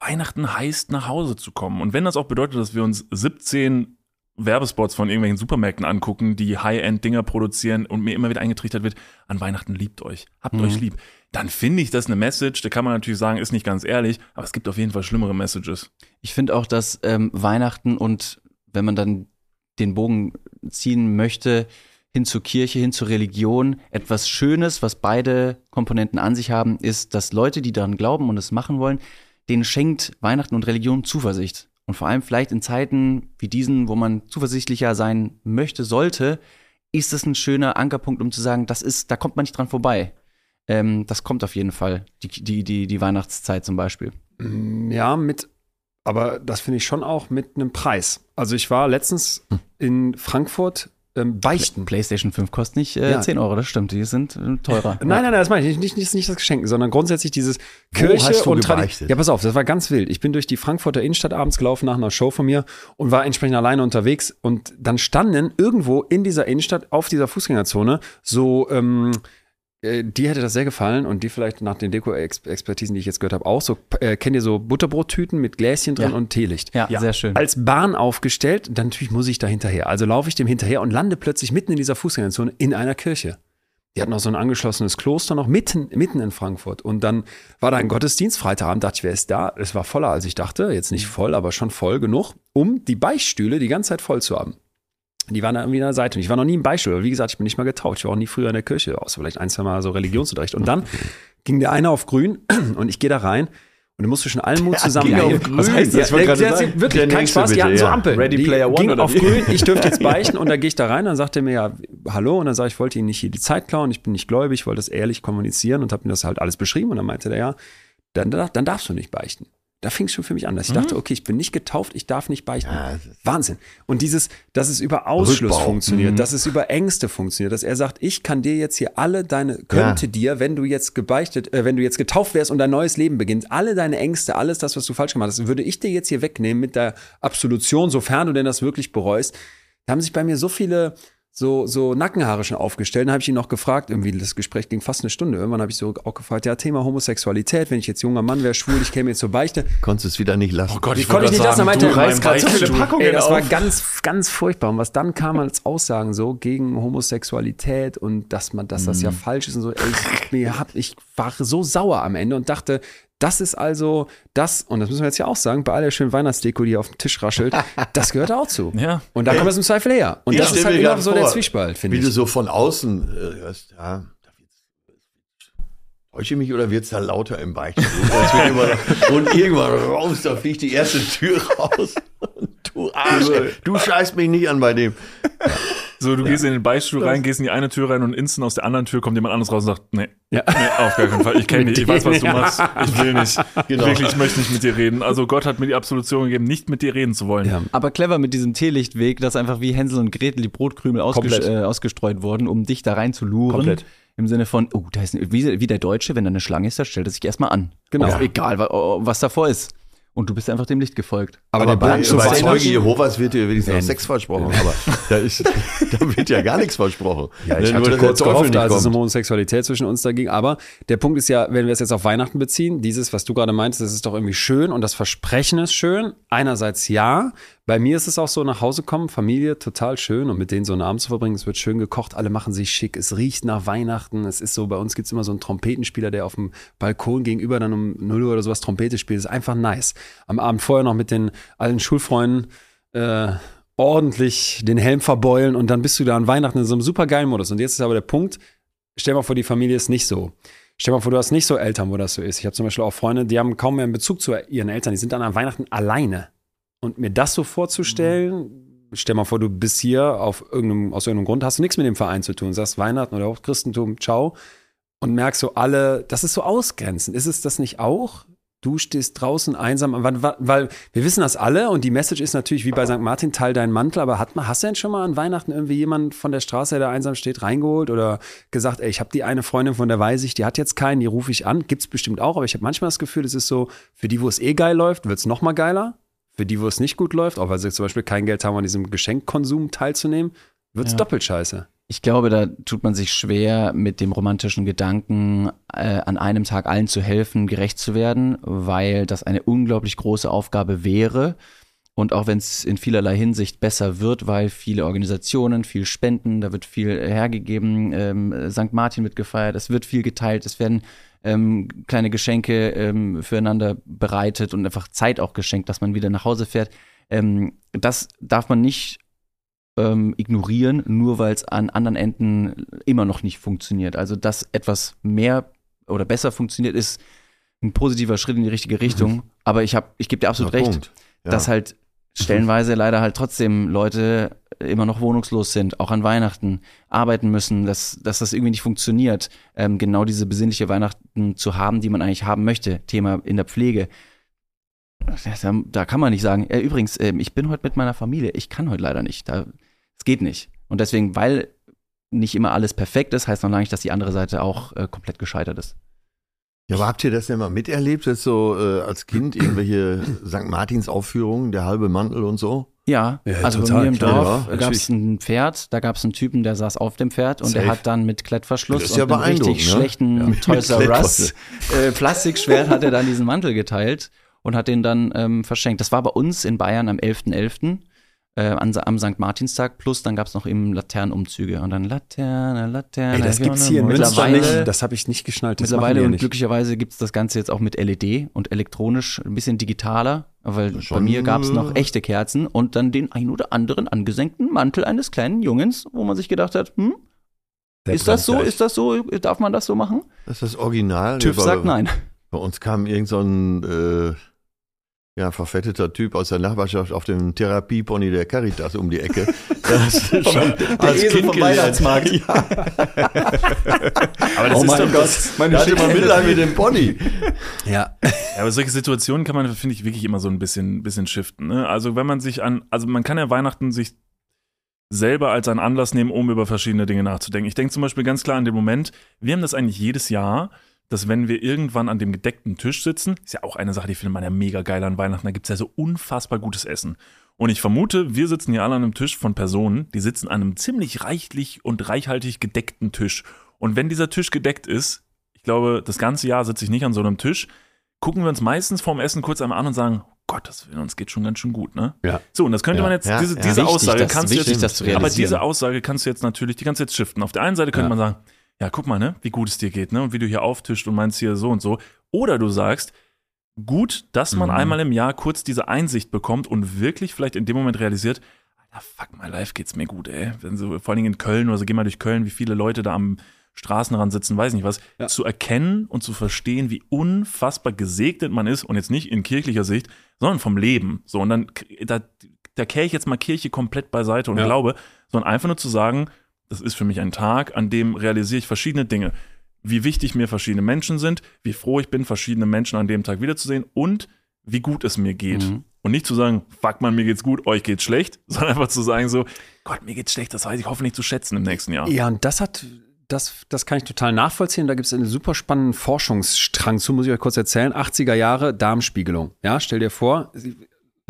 Weihnachten heißt, nach Hause zu kommen. Und wenn das auch bedeutet, dass wir uns 17 Werbespots von irgendwelchen Supermärkten angucken, die High-End-Dinger produzieren und mir immer wieder eingetrichtert wird, an Weihnachten liebt euch, habt Mhm. euch lieb, dann finde ich das eine Message, da kann man natürlich sagen, ist nicht ganz ehrlich, aber es gibt auf jeden Fall schlimmere Messages. Ich finde auch, dass ähm, Weihnachten und wenn man dann den Bogen ziehen möchte, hin zur Kirche, hin zur Religion, etwas Schönes, was beide Komponenten an sich haben, ist, dass Leute, die daran glauben und es machen wollen, denen schenkt Weihnachten und Religion Zuversicht. Und vor allem vielleicht in Zeiten wie diesen, wo man zuversichtlicher sein möchte, sollte, ist es ein schöner Ankerpunkt, um zu sagen, das ist, da kommt man nicht dran vorbei. Ähm, das kommt auf jeden Fall, die, die, die, die Weihnachtszeit zum Beispiel. Mm, Ja, mit, aber das finde ich schon auch mit einem Preis. Also ich war letztens in Frankfurt ähm, beichten. PlayStation 5 kostet nicht äh, Ja. 10 Euro, das stimmt, die sind äh, teurer. Nein, nein, nein, das meine ich nicht, nicht, nicht das Geschenk, sondern grundsätzlich dieses Kirche hast du und Tradi- gebeichtet? Ja, pass auf, das war ganz wild. Ich bin durch die Frankfurter Innenstadt abends gelaufen nach einer Show von mir und war entsprechend alleine unterwegs und dann standen irgendwo in dieser Innenstadt auf dieser Fußgängerzone so ähm, äh, dir hätte das sehr gefallen und dir vielleicht nach den Deko-Expertisen, die ich jetzt gehört habe, auch so. Äh, kennt ihr so Butterbrottüten mit Gläschen drin Ja. und Teelicht? Ja, sehr schön. Als Bahn aufgestellt, dann natürlich muss ich da hinterher. Also laufe ich dem hinterher und lande plötzlich mitten in dieser Fußgängerzone in einer Kirche. Die hatten auch so ein angeschlossenes Kloster noch mitten, mitten in Frankfurt. Und dann war da ein Gottesdienst, Freitagabend, dachte ich, wer ist da? Es war voller, als ich dachte. Jetzt nicht voll, aber schon voll genug, um die Beichtstühle die ganze Zeit voll zu haben. Die waren da irgendwie an der Seite. Und ich war noch nie im Beichtstuhl. aber Wie gesagt, ich bin nicht mal getaucht. Ich war auch nie früher in der Kirche, außer vielleicht ein, zwei Mal so Religionsunterricht. Und dann ging der eine auf grün und ich gehe da rein. Und du musst zwischen allen Mut zusammen. grün. Was heißt Ja, das? ich wollte Der- der- sagen, wirklich der kein Spaß. Die bitte, hatten so ja. Ampeln. Ready die Player One ging oder auf wie? grün. Ich dürfte jetzt beichten. Und da gehe ich da rein. Dann sagt er mir ja, hallo. Und dann sage ich, ich wollte Ihnen nicht hier die Zeit klauen. Ich bin nicht gläubig. Ich wollte das ehrlich kommunizieren und habe mir das halt alles beschrieben. Und dann meinte der ja, dann, dann darfst du nicht beichten. Da fing es schon für mich an, dass ich dachte, okay, ich bin nicht getauft, ich darf nicht beichten. Ja, ist- Wahnsinn. Und dieses, dass es über Ausschluss Rückbau. funktioniert, dass es über Ängste funktioniert, dass er sagt, ich kann dir jetzt hier alle deine, könnte dir, wenn du jetzt gebeichtet, äh, wenn du jetzt getauft wärst und dein neues Leben beginnt, alle deine Ängste, alles das, was du falsch gemacht hast, würde ich dir jetzt hier wegnehmen mit der Absolution, sofern du denn das wirklich bereust. Da haben sich bei mir so viele so, so Nackenhaare schon aufgestellt. Dann habe ich ihn noch gefragt, irgendwie, das Gespräch ging fast eine Stunde. Irgendwann habe ich so auch gefragt, ja, Thema Homosexualität, wenn ich jetzt junger Mann wäre, schwul, ich käme jetzt zur Beichte. Konntest es wieder nicht lassen. Oh Gott, ich konnte ich nicht lassen? Er meinte, du reißt gerade so viele. Packungen Ey, das auf. war ganz, ganz furchtbar. Und was dann kam als Aussagen so gegen Homosexualität und dass man, dass das ja falsch ist und so. Ey, ich, mir hab, ich war so sauer am Ende und dachte, das ist also das, und das müssen wir jetzt ja auch sagen, bei all der schönen Weihnachtsdeko, die hier auf dem Tisch raschelt, das gehört auch zu. Ja. Und da kommt das im Zweifel her. Und Ich das ist halt mir immer grad so der vor, Zwiespalt, finde Wie ich. du so von außen äh, hörst, ja, täusche ich mich oder wird es da lauter im immer- und irgendwann raus, da fliegt die erste Tür raus. Und du Arsch, du scheißt mich nicht an bei dem. So, du gehst in den Beichtstuhl rein, gehst in die eine Tür rein und instant aus der anderen Tür kommt jemand anderes raus und sagt, nee, Ja. nee auf gar keinen Fall. Ich kenne dich, ich weiß, was du Ja. machst. Ich will nicht. Genau. Wirklich, ich möchte nicht mit dir reden. Also Gott hat mir die Absolution gegeben, nicht mit dir reden zu wollen. Ja. Aber clever mit diesem Teelichtweg, dass einfach wie Hänsel und Gretel die Brotkkrümel ausges äh, ausgestreut wurden, um dich da rein zu luren. Komplett. Im Sinne von, oh, da ist ein, wie, wie der Deutsche, wenn da eine Schlange ist, da stellt er sich erstmal an. Genau. Auch egal, wa- oh, was davor ist. Und du bist einfach dem Licht gefolgt. Aber, Aber der bei, Punkt zu bei Weihnachten- Zeuge Jehovas wird dir wenigstens noch. Sex versprochen, aber da, ist, da wird ja gar nichts versprochen. Ja, ich Nur, hatte kurz gehofft, als es um. Homosexualität zwischen uns da ging. Aber der Punkt ist ja, wenn wir es jetzt auf Weihnachten beziehen, dieses, was du gerade meintest, das ist doch irgendwie schön und das Versprechen ist schön. Einerseits ja. Bei mir ist es auch so, nach Hause kommen, Familie, total schön und mit denen so einen Abend zu verbringen. Es wird schön gekocht, alle machen sich schick. Es riecht nach Weihnachten. Es ist so, bei uns gibt's immer so einen Trompetenspieler, der auf dem Balkon gegenüber dann um 0 Uhr oder sowas Trompete spielt. Das ist einfach nice. Am Abend vorher noch mit den allen Schulfreunden äh, ordentlich den Helm verbeulen und dann bist du da an Weihnachten in so einem super geilen Modus. Und jetzt ist aber der Punkt, stell mal vor, die Familie ist nicht so. Stell mal vor, du hast nicht so Eltern, wo das so ist. Ich habe zum Beispiel auch Freunde, die haben kaum mehr einen Bezug zu ihren Eltern. Die sind dann an Weihnachten alleine. Und mir das so vorzustellen, stell mal vor, du bist hier auf irgendeinem, aus irgendeinem Grund, hast du nichts mit dem Verein zu tun, sagst Weihnachten oder auch Christentum, ciao. Und merkst so alle, das ist so ausgrenzend. Ist es das nicht auch? Du stehst draußen einsam, weil, wir wissen das alle und die Message ist natürlich wie bei St. Martin, teil deinen Mantel, aber hat hast du denn schon mal an Weihnachten irgendwie jemanden von der Straße, der einsam steht, reingeholt oder gesagt, ey, ich habe die eine Freundin von der weiß ich, die hat jetzt keinen, die rufe ich an, gibt's bestimmt auch, aber ich habe manchmal das Gefühl, es ist so, für die, wo es eh geil läuft, wird's noch mal geiler, für die, wo es nicht gut läuft, auch weil sie zum Beispiel kein Geld haben, an diesem Geschenkkonsum teilzunehmen, wird's Ja. doppelt scheiße. Ich glaube, da tut man sich schwer mit dem romantischen Gedanken, äh, an einem Tag allen zu helfen, gerecht zu werden, weil das eine unglaublich große Aufgabe wäre. Und auch wenn es in vielerlei Hinsicht besser wird, weil viele Organisationen viel spenden, da wird viel hergegeben, ähm, St. Martin wird gefeiert, es wird viel geteilt, es werden ähm, kleine Geschenke ähm, füreinander bereitet und einfach Zeit auch geschenkt, dass man wieder nach Hause fährt. Ähm, das darf man nicht ähm, ignorieren, nur weil es an anderen Enden immer noch nicht funktioniert. Also, dass etwas mehr oder besser funktioniert, ist ein positiver Schritt in die richtige Richtung. Aber ich ich gebe dir absolut Ja, recht. Ja. dass halt stellenweise leider halt trotzdem Leute immer noch wohnungslos sind, auch an Weihnachten arbeiten müssen, dass, dass das irgendwie nicht funktioniert, ähm, genau diese besinnliche Weihnachten zu haben, die man eigentlich haben möchte. Thema in der Pflege. Da, da kann man nicht sagen, äh, übrigens, ähm, ich bin heute mit meiner Familie, ich kann heute leider nicht. Es geht nicht. Und deswegen, weil nicht immer alles perfekt ist, heißt noch lange nicht, dass die andere Seite auch äh, komplett gescheitert ist. Ja, aber habt ihr das denn mal miterlebt, jetzt so äh, als Kind irgendwelche St. Martins Aufführungen, der halbe Mantel und so? Ja, Ja, also bei mir im Dorf ja, gab es ein Pferd, da gab es einen Typen, der saß auf dem Pferd und der Safe. hat dann mit Klettverschluss ja und einem richtig ne? schlechten Toys R Us äh, Plastikschwert hat er dann diesen Mantel geteilt und hat den dann ähm, verschenkt. Das war bei uns in Bayern am 11.11. Äh, an, am St. Martinstag, plus dann gab es noch eben Laternenumzüge und dann Laterne, Laterne. Ey, das gibt's hier in Münster mittlerweile, nicht. Das habe ich nicht geschnallt. Das Mittlerweile und nicht. glücklicherweise gibt's das Ganze jetzt auch mit LED und elektronisch ein bisschen digitaler, weil bei schon, mir gab's noch äh, echte Kerzen und dann den ein oder anderen angesenkten Mantel eines kleinen Jungens, wo man sich gedacht hat, hm, Der ist das so, brennt ist das so, darf man das so machen? Das ist das Original. TÜV Bei- sagt nein. Bei uns kam irgend so ein äh, ja, verfetteter Typ aus der Nachbarschaft auf dem Therapiepony der Caritas um die Ecke. Das ist schon als Esel Kind vom. Weihnachtsmarkt. Ja, Aber das Oh ist mein doch, Gott, meine da hatte man Mitleid mit dem Pony. Ja. Ja, aber solche Situationen kann man, finde ich, wirklich immer so ein bisschen, bisschen shiften. Ne? Also wenn man sich an, also man kann ja Weihnachten sich selber als einen Anlass nehmen, um über verschiedene Dinge nachzudenken. Ich denke zum Beispiel ganz klar an den Moment, wir haben das eigentlich jedes Jahr, dass wenn wir irgendwann an dem gedeckten Tisch sitzen, ist ja auch eine Sache, die findet man ja mega geil an Weihnachten, da gibt es ja so unfassbar gutes Essen. Und ich vermute, wir sitzen hier alle an einem Tisch von Personen, die sitzen an einem ziemlich reichlich und reichhaltig gedeckten Tisch. Und wenn dieser Tisch gedeckt ist, ich glaube, das ganze Jahr sitze ich nicht an so einem Tisch, gucken wir uns meistens vorm Essen kurz einmal an und sagen, oh Gott, das will uns geht schon ganz schön gut, ne? Ja. So, und das könnte Ja, man jetzt, ja, diese, Wichtig, Aussage kannst du wichtig, jetzt, das zu aber diese Aussage kannst du jetzt natürlich, die kannst du jetzt shiften. Auf der einen Seite könnte man sagen, ja, guck mal, ne, wie gut es dir geht, ne, und wie du hier auftischt und meinst hier so und so. Oder du sagst, gut, dass man Mhm. einmal im Jahr kurz diese Einsicht bekommt und wirklich vielleicht in dem Moment realisiert, Alter, fuck, my life geht's mir gut, ey. Wenn so, vor allen Dingen in Köln oder so, geh mal durch Köln, wie viele Leute da am Straßenrand sitzen, weiß nicht was, Ja. zu erkennen und zu verstehen, wie unfassbar gesegnet man ist und jetzt nicht in kirchlicher Sicht, sondern vom Leben. So, und dann, da, da kehre ich jetzt mal Kirche komplett beiseite und Ja. glaube, sondern einfach nur zu sagen, das ist für mich ein Tag, an dem realisiere ich verschiedene Dinge. Wie wichtig mir verschiedene Menschen sind, wie froh ich bin, verschiedene Menschen an dem Tag wiederzusehen und wie gut es mir geht. Mhm. Und nicht zu sagen, fuck man, mir geht's gut, euch geht's schlecht, sondern einfach zu sagen so, Gott, mir geht's schlecht, das weiß ich hoffentlich zu schätzen im nächsten Jahr. Ja, und das hat, das, das kann ich total nachvollziehen. Da gibt es einen super spannenden Forschungsstrang zu, muss ich euch kurz erzählen. 80er Jahre Darmspiegelung. Ja, stell dir vor,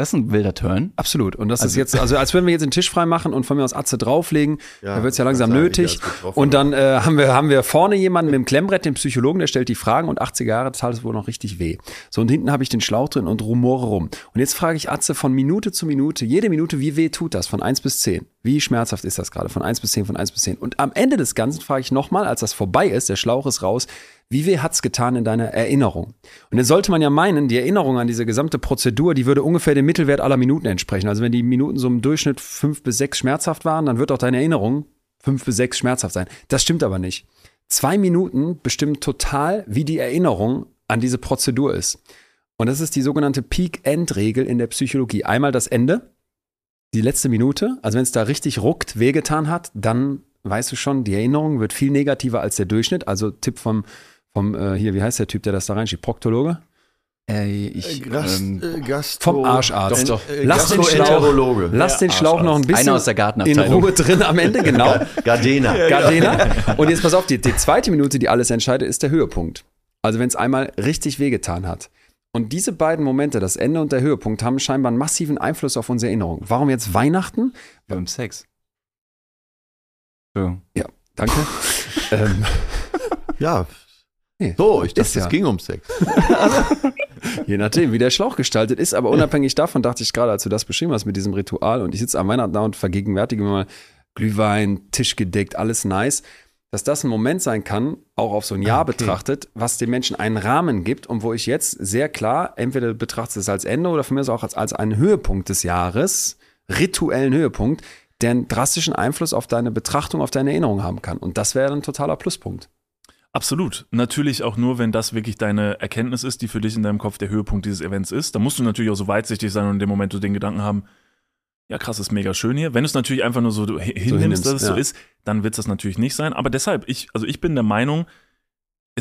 Das ist ein wilder Turn. absolut. Und das ist Also- jetzt, also als würden wir jetzt den Tisch frei machen und von mir aus Atze drauflegen, Ja, da wird es ja langsam nötig. Und dann äh, haben, wir, haben wir vorne jemanden mit dem Klemmbrett, den Psychologen, der stellt die Fragen und 80er Jahre tat es wohl noch richtig weh. So, und hinten habe ich den Schlauch drin und rumore rum. Und jetzt frage ich Atze von Minute zu Minute, jede Minute, wie weh tut das? Von 1 bis 10. Wie schmerzhaft ist das gerade? Von 1 bis 10, von 1 bis 10. Und am Ende des Ganzen frage ich nochmal, als das vorbei ist, der Schlauch ist raus, wie weh hat's getan in deiner Erinnerung? Und jetzt sollte man ja meinen, die Erinnerung an diese gesamte Prozedur, die würde ungefähr dem Mittelwert aller Minuten entsprechen. Also wenn die Minuten so im Durchschnitt fünf bis sechs schmerzhaft waren, dann wird auch deine Erinnerung fünf bis sechs schmerzhaft sein. Das stimmt aber nicht. Zwei Minuten bestimmen total, wie die Erinnerung an diese Prozedur ist. Und das ist die sogenannte Peak-End-Regel in der Psychologie. Einmal das Ende, die letzte Minute. Also wenn es da richtig ruckt, wehgetan hat, dann weißt du schon, die Erinnerung wird viel negativer als der Durchschnitt. Also Tipp vom, vom äh, hier, wie heißt der Typ, der das da reinschiebt? Proktologe? Äh, ich, Gast, ähm, äh, Gastro, Vom Arscharzt. Doch, Äh, Lass den Schlauch, lass den Schlauch noch ein bisschen Einer aus der in. Ruhe drin am Ende, genau. Gardena. Gardena. Und jetzt pass auf, die, die zweite Minute, die alles entscheidet, ist der Höhepunkt. Also wenn es einmal richtig wehgetan hat. Und diese beiden Momente, das Ende und der Höhepunkt, haben scheinbar einen massiven Einfluss auf unsere Erinnerung. Warum jetzt Weihnachten? beim Sex. So. Danke. ähm, Ja. Nee, So, ich dachte, ja. es ging um Sex. je nachdem, wie der Schlauch gestaltet ist. Aber unabhängig davon dachte ich gerade, als du das beschrieben hast mit diesem Ritual und ich sitze am Weihnachten da und vergegenwärtige mir mal Glühwein, Tisch gedeckt, alles nice, dass das ein Moment sein kann, auch auf so ein Jahr okay. betrachtet, was dem Menschen einen Rahmen gibt und wo ich jetzt sehr klar, entweder betrachtest es als Ende oder für mich auch als, als einen Höhepunkt des Jahres, rituellen Höhepunkt, der einen drastischen Einfluss auf deine Betrachtung, auf deine Erinnerung haben kann. Und das wäre ein totaler Pluspunkt. Absolut. Natürlich auch nur, wenn das wirklich deine Erkenntnis ist, die für dich in deinem Kopf der Höhepunkt dieses Events ist. Da musst du natürlich auch so weitsichtig sein und in dem Moment so den Gedanken haben, ja krass, ist mega schön hier. Wenn du es natürlich einfach nur so du hi- hinnimmst, hinnimmst, dass es so ja. ist, dann wird es das natürlich nicht sein. Aber deshalb, ich, also ich bin der Meinung,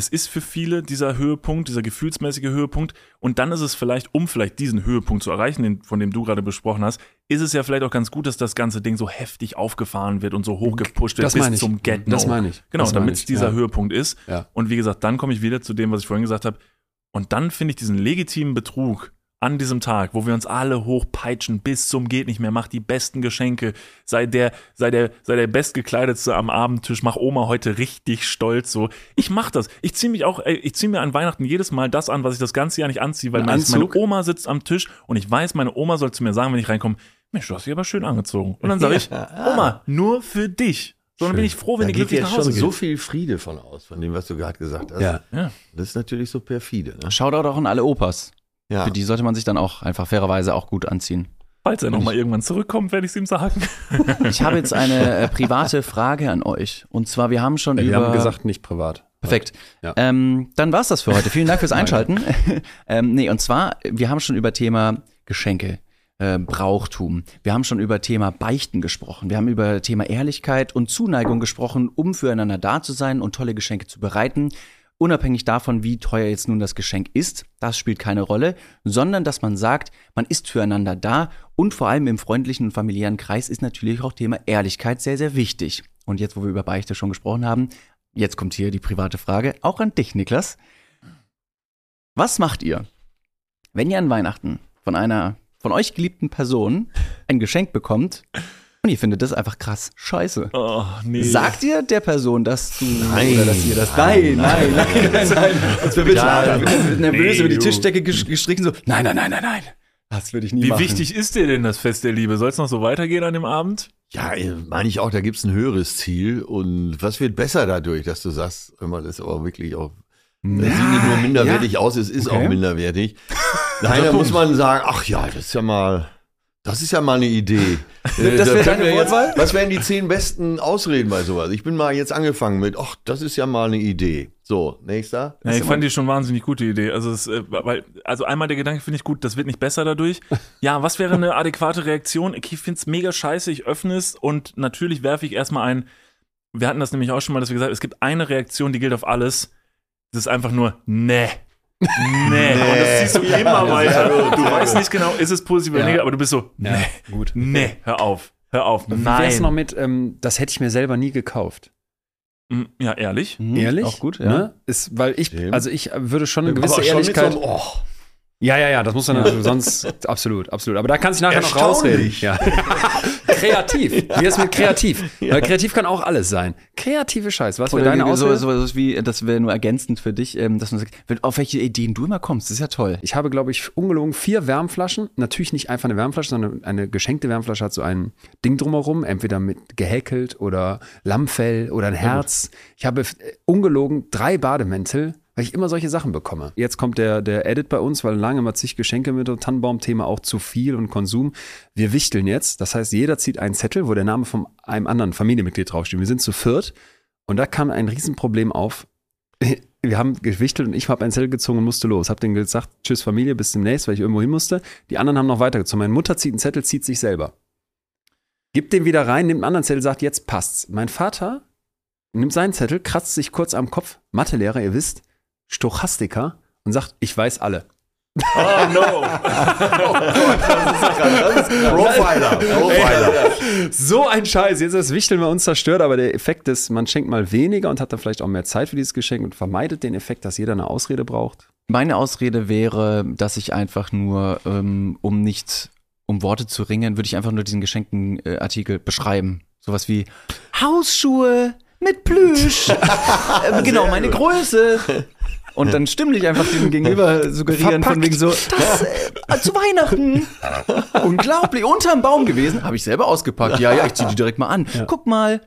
es ist für viele dieser Höhepunkt, dieser gefühlsmäßige Höhepunkt. Und dann ist es vielleicht, um vielleicht diesen Höhepunkt zu erreichen, den, von dem du gerade besprochen hast, ist es ja vielleicht auch ganz gut, dass das ganze Ding so heftig aufgefahren wird und so hochgepusht wird bis ich. zum Get Das meine ich. Genau, damit es dieser ja. Höhepunkt ist. Ja. Und wie gesagt, dann komme ich wieder zu dem, was ich vorhin gesagt habe. Und dann finde ich diesen legitimen Betrug an diesem Tag, wo wir uns alle hochpeitschen bis zum geht nicht mehr, mach die besten Geschenke, sei der, sei der, sei der bestgekleidetste am Abendtisch, mach Oma heute richtig stolz. So, ich mach das. Ich ziehe mich auch, ey, ich ziehe mir an Weihnachten jedes Mal das an, was ich das ganze Jahr nicht anziehe, weil Ein meine? Oma sitzt am Tisch und ich weiß, meine Oma soll zu mir sagen, wenn ich reinkomme, Mensch, du hast dich aber schön angezogen. Und dann sage ich, Oma, nur für dich. So, dann bin ich froh, wenn Da die geht glücklich jetzt nach Hause schon geht. so viel Friede von aus, von dem, was du gerade gesagt hast. Ja. ja. Das ist natürlich so perfide. Ne? Shoutout auch an alle Opas. Ja. Für die sollte man sich dann auch einfach fairerweise auch gut anziehen. Falls er nochmal irgendwann zurückkommt, werde ich es ihm sagen. Ich habe jetzt eine äh, private Frage an euch. Und zwar, wir haben schon Wir über. haben gesagt, nicht privat. Perfekt. Ja. Ähm, dann war's das für heute. Vielen Dank fürs Einschalten. ähm, nee, und zwar, wir haben schon über Thema Geschenke, äh, Brauchtum. Wir haben schon über Thema Beichten gesprochen. Wir haben über Thema Ehrlichkeit und Zuneigung gesprochen, um füreinander da zu sein und tolle Geschenke zu bereiten. Unabhängig davon, wie teuer jetzt nun das Geschenk ist, das spielt keine Rolle, sondern dass man sagt, man ist füreinander da und vor allem im freundlichen und familiären Kreis ist natürlich auch Thema Ehrlichkeit sehr, sehr wichtig. Und jetzt, wo wir über Beichte schon gesprochen haben, jetzt kommt hier die private Frage, auch an dich, Niklas. Was macht ihr, wenn ihr an Weihnachten von einer von euch geliebten Person ein Geschenk bekommt und ihr findet das einfach krass scheiße? Oh, nee. Sagt ihr der Person, dass du Nein. oder dass ihr das nein, nein, nein, nein, nein. Als wir Ja, nervös nee, über die. Tischdecke gestrichen so. Nein, nein, nein, nein, nein. Das würde ich nie Wie machen. wichtig ist dir denn das Fest der Liebe? Soll es noch so weitergehen an dem Abend? Ja, äh, meine ich auch, da gibt's ein höheres Ziel. Und was wird besser dadurch, dass du sagst, immer das ist aber wirklich auch, das sieht nicht nur minderwertig aus, es ist Okay. auch minderwertig. Nein, da muss man sagen, ach ja, das ist ja mal, das ist ja mal eine Idee. Äh, Das da wäre deine Wortwahl? Was wären die zehn besten Ausreden bei sowas? Ich bin mal jetzt angefangen mit, ach, das ist ja mal eine Idee. So, nächster. Ja, ich fand die schon wahnsinnig gute Idee. Also, es, äh, weil, also einmal der Gedanke finde ich gut, das wird nicht besser dadurch. Ja, was wäre eine adäquate Reaktion? Ich finde es mega scheiße, ich öffne es und natürlich werfe ich erstmal ein. Wir hatten das nämlich auch schon mal, dass wir gesagt haben, es gibt eine Reaktion, die gilt auf alles. Das ist einfach nur, nee. Nee. Und das ziehst du immer weiter. Du weißt nicht genau, ist es positiv oder Ja. negativ, aber du bist so, nee, gut. nee, hör auf, hör auf, Wie wär's nein. noch mit, ähm, das hätte ich mir selber nie gekauft. Mm, Ja, ehrlich. Mhm, Ehrlich? Auch gut, ja. Ne? Ist, weil ich, also ich würde schon eine gewisse Ehrlichkeit. so einem, oh, Ja, ja, ja, das muss man natürlich sonst, absolut, absolut. Aber da kannst du nachher noch rausreden. Ja. kreativ. Wie ist mit kreativ? Weil kreativ kann auch alles sein. Kreative Scheiß. Was wäre deine wie- so, so, so wie, das wäre nur ergänzend für dich, ähm, dass man sagt, auf welche Ideen du immer kommst, das ist ja toll. Ich habe, glaube ich, ungelogen vier Wärmflaschen. Natürlich nicht einfach eine Wärmflasche, sondern eine geschenkte Wärmflasche hat so ein Ding drumherum, entweder mit gehäkelt oder Lammfell oder ein Herz. Ich habe äh, ungelogen drei Bademäntel, weil ich immer solche Sachen bekomme. Jetzt kommt der, der Edit bei uns, weil lange immer zig Geschenke mit dem Tannenbaum-Thema auch zu viel und Konsum. Wir wichteln jetzt. Das heißt, jeder zieht einen Zettel, wo der Name von einem anderen Familienmitglied draufsteht. Wir sind zu viert und da kam ein Riesenproblem auf wir haben gewichtelt und ich habe einen Zettel gezogen und musste los. Hab denen gesagt, tschüss Familie, bis demnächst, weil ich irgendwo hin musste. Die anderen haben noch weitergezogen. Meine Mutter zieht einen Zettel, zieht sich selber. Gibt den wieder rein, nimmt einen anderen Zettel, sagt, jetzt passt's. Mein Vater nimmt seinen Zettel, kratzt sich kurz am Kopf, Mathelehrer, ihr wisst, Stochastiker und sagt, ich weiß alle. Oh no. Profiler, Profiler. So ein Scheiß. Jetzt ist das Wichteln bei uns zerstört, aber der Effekt ist, man schenkt mal weniger und hat dann vielleicht auch mehr Zeit für dieses Geschenk und vermeidet den Effekt, dass jeder eine Ausrede braucht. Meine Ausrede wäre, dass ich einfach nur, ähm, um nicht um Worte zu ringen, würde ich einfach nur diesen geschenkten äh, Artikel beschreiben. Sowas wie Hausschuhe mit Plüsch. äh, genau, meine Größe. Und dann stimmlich einfach dem Gegenüber suggerieren von wegen so, das äh, zu Weihnachten. Unglaublich, unterm Baum gewesen. Habe ich selber ausgepackt. Ja, ja, ich zieh die direkt mal an. Guck mal.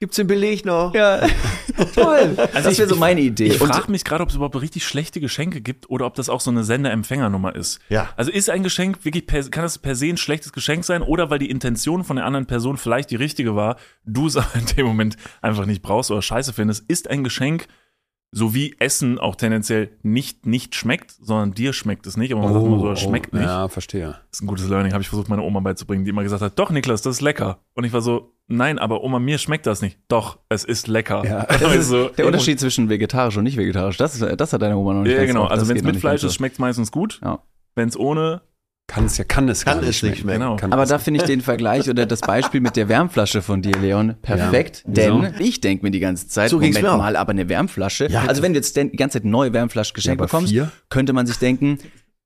Gibt's den Beleg noch? Ja, toll. Also das wäre so meine Idee. Ich Und- frage mich gerade, ob es überhaupt richtig schlechte Geschenke gibt oder ob das auch so eine Sender-Empfänger-Nummer ist. Ja. Also ist ein Geschenk wirklich, per, kann das per se ein schlechtes Geschenk sein oder weil die Intention von der anderen Person vielleicht die richtige war, du es aber in dem Moment einfach nicht brauchst oder scheiße findest, ist ein Geschenk, so wie Essen auch tendenziell nicht nicht schmeckt, sondern dir schmeckt es nicht, aber man sagt immer so, es schmeckt nicht. Oh, Ja, verstehe. Das ist ein gutes Learning, habe ich versucht, meine Oma beizubringen, die immer gesagt hat, doch Niklas, das ist lecker. Und ich war so, nein, aber Oma, mir schmeckt das nicht. Doch, es ist lecker. Ja. Das ist so, Der Unterschied zwischen vegetarisch und nicht vegetarisch, das, das hat deine Oma noch nicht Ja, genau. drauf. Also wenn es mit nicht Fleisch ist, schmeckt es meistens gut. Ja. Wenn es ohne, Kann es ja, kann es Kann gar es nicht schmecken. genau. Kann Aber da finde ich den Vergleich oder das Beispiel mit der Wärmflasche von dir, Leon, perfekt. Ja. Denn Wieso? ich denke mir die ganze Zeit, So Moment mal, aber eine Wärmflasche. Ja. also wenn du jetzt die ganze Zeit neue Wärmflaschen geschenkt Ja, bekommst, vier? könnte man sich denken,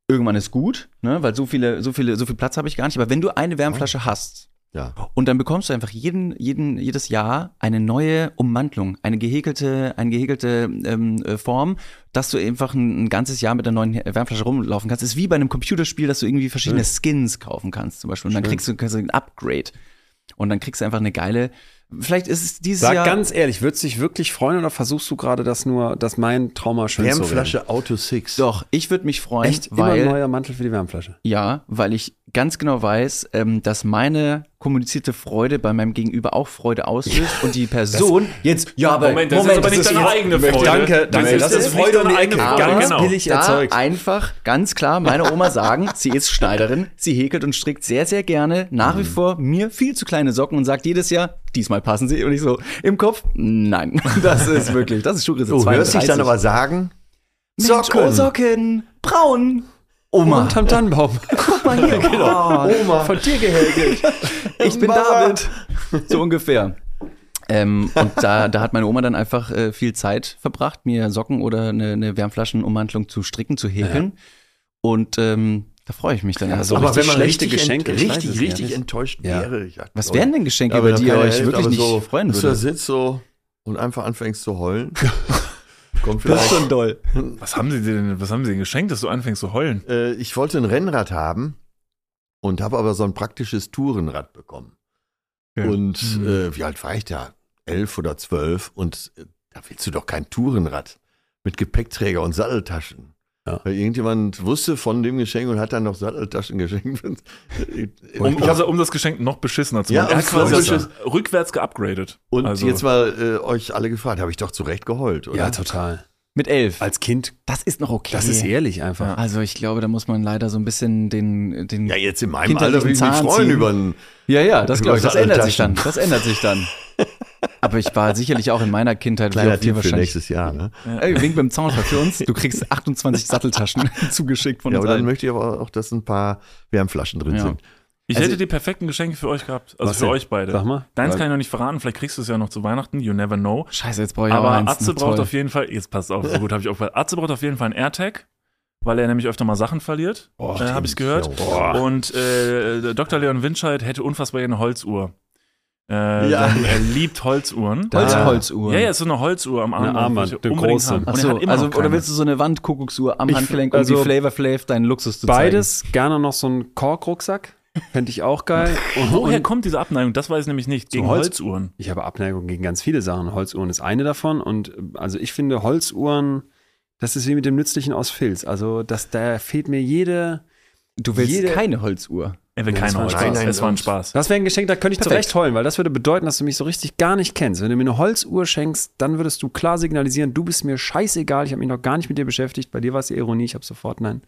irgendwann ist gut, ne, weil so viele, so viele, so viel Platz habe ich gar nicht. Aber wenn du eine Wärmflasche hast Ja. und dann bekommst du einfach jeden, jeden, jedes Jahr eine neue Ummantelung, eine gehäkelte, eine gehäkelte ähm, äh, Form, dass du einfach ein, ein ganzes Jahr mit der neuen Wärmflasche rumlaufen kannst. ist wie bei einem Computerspiel, dass du irgendwie verschiedene Skins kaufen kannst, zum Beispiel. Und dann kriegst du, kannst du ein Upgrade. Und dann kriegst du einfach eine geile. Vielleicht ist es dieses Sag Jahr. ganz ehrlich, würdest du dich wirklich freuen oder versuchst du gerade das nur, dass mein Trauma schön zu reden? Wärmflasche Auto 6. Doch, ich würde mich freuen, Echt? Immer weil ein neuer Mantel für die Wärmflasche. Ja, weil ich ganz genau weiß, ähm, dass meine kommunizierte Freude bei meinem Gegenüber auch Freude auslöst und die Person jetzt ja, aber Moment, das ist aber nicht deine eigene Freude. Danke, danke. Das Das ist ist Freude um die eigene Ecke. Freude. Ganz genau. billig da erzeugt. einfach ganz klar meine Oma sagen, sie ist Schneiderin, sie häkelt und strickt sehr sehr gerne nach wie Mhm. vor mir viel zu kleine Socken und sagt jedes Jahr, diesmal passen sie und ich so im Kopf, nein, das ist wirklich, das ist Schuhgröße Du 32. hörst dich dann aber sagen, Mensch, Socken. oh, Socken, braun. Oma, Und am Tannenbaum. guck mal hier, genau. Oma, Von dir gehäkelt. ich bin. David. So ungefähr. Ähm, und da, da hat meine Oma dann einfach äh, viel Zeit verbracht, mir Socken oder eine, eine Wärmflaschenummantelung zu stricken, zu häkeln. Und ähm, da freue ich mich dann. Ja, einfach. so aber wenn man schlechte richtig, Geschenke, weiß richtig, es richtig nicht. enttäuscht Ja. wäre. Ich, Was wären denn Geschenke, aber über die ihr euch Hälfte, wirklich nicht so, freuen dass du da würdet? sitzt so und einfach anfängst zu heulen. Kommt Das ist vielleicht. schon doll. Was haben sie dir denn, was haben sie denn geschenkt, dass du anfängst zu heulen? Äh, ich wollte ein Rennrad haben und habe aber so ein praktisches Tourenrad bekommen. Ja. Und Mhm. äh, wie alt war ich da? Elf oder zwölf. Und äh, da willst du doch kein Tourenrad mit Gepäckträger und Satteltaschen. Ja. Weil irgendjemand wusste von dem Geschenk und hat dann noch Satteltaschen geschenkt. Um, ich um, um das Geschenk noch beschissener zu Ja, machen. Er hat quasi beschiss- rückwärts geupgradet. und Also- jetzt mal äh, euch alle gefragt, habe ich doch zu Recht geheult, oder? Ja, total. Mit elf. Als Kind, Das ist noch okay. das ist ehrlich einfach. Also ich glaube, da muss man leider so ein bisschen den, den Ja, jetzt in meinem Alter will ich mich freuen ziehen. über einen. Ja, ja, das glaube ich. Das ändert sich dann. Das ändert sich dann. Aber ich war sicherlich auch in meiner Kindheit Kleiner sehr viel Tipp für nächstes Jahr. Ne? Ey, wink beim Zaunfall für uns. Du kriegst 28 Satteltaschen zugeschickt von Ja, uns aber dann möchte ich aber auch, dass ein paar Wärmflaschen drin Ja. sind. Ich Also- hätte die perfekten Geschenke für euch gehabt. Also für denn? euch beide. Sag mal. Deins Weil- kann ich noch nicht verraten, vielleicht kriegst du es ja noch zu Weihnachten, you never know. Scheiße, jetzt brauche ich auch Aber eins. Atze Na, braucht toll. auf jeden Fall, jetzt passt auf, so gut habe ich auch Atze braucht auf jeden Fall einen AirTag, weil er nämlich öfter mal Sachen verliert, Oh, äh, habe ich gehört. Ja, Und äh, Dr. Leon Winscheid hätte unfassbar gerne eine Holzuhr. Äh, Ja. er liebt Holzuhren. Holz, Da- Holzuhr. Ja, ja, ist so eine Holzuhr am Armband. Armband, die ich eine große. haben. Und Ach so, hat immer also, oder willst du so eine Wandkuckucksuhr am Ich- Handgelenk, um also die Flavor Flav deinen Luxus zu zeigen? Beides, gerne noch so ein Korkrucksack. Fände ich auch geil. Und, Woher und kommt diese Abneigung? Das weiß ich nämlich nicht. Gegen Holz- Holzuhren. ich habe Abneigung gegen ganz viele Sachen. Holzuhren ist eine davon. Und äh, also ich finde Holzuhren, das ist wie mit dem Nützlichen aus Filz. Also das, da fehlt mir jede. Du willst jede- keine Holzuhr. Er will Nee, keine das war ein Holz. Spaß. Nein, Es war ein Spaß. Das wäre ein Geschenk, da könnte ich Perfekt. zurecht heulen, weil das würde bedeuten, dass du mich so richtig gar nicht kennst. Wenn du mir eine Holzuhr schenkst, dann würdest du klar signalisieren, du bist mir scheißegal, ich habe mich noch gar nicht mit dir beschäftigt. Bei dir war es die Ironie, ich habe sofort in deinen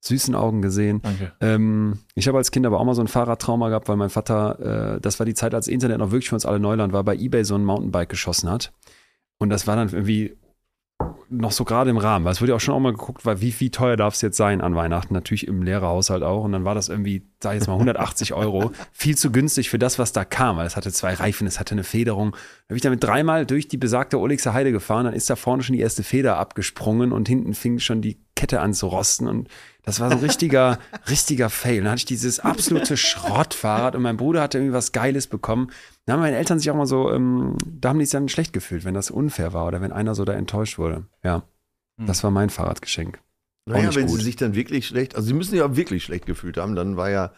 süßen Augen gesehen. Danke. Ähm, ich habe als Kind aber auch mal so ein Fahrradtrauma gehabt, weil mein Vater, äh, das war die Zeit, als Internet noch wirklich für uns alle Neuland war, bei Ebay so ein Mountainbike geschossen hat. Und das war dann irgendwie noch so gerade im Rahmen, weil es wurde ja auch schon auch mal geguckt, weil wie, wie teuer darf es jetzt sein an Weihnachten? Natürlich im Lehrerhaushalt auch. Und dann war das irgendwie, sag ich jetzt mal, 180 Euro. Viel zu günstig für das, was da kam, weil es hatte zwei Reifen, es hatte eine Federung. Da bin ich damit dreimal durch die besagte Olixer Heide gefahren, dann ist da vorne schon die erste Feder abgesprungen und hinten fing schon die Kette an zu rosten. Und das war so ein richtiger, richtiger Fail. Dann hatte ich dieses absolute Schrottfahrrad und mein Bruder hatte irgendwie was Geiles bekommen. Da haben meine Eltern sich auch mal so, ähm, da haben die sich dann schlecht gefühlt, wenn das unfair war oder wenn einer so da enttäuscht wurde. Ja, das war mein Fahrradgeschenk. Naja, nicht wenn gut. sie sich dann wirklich schlecht, also sie müssen sich ja wirklich schlecht gefühlt haben, dann war ja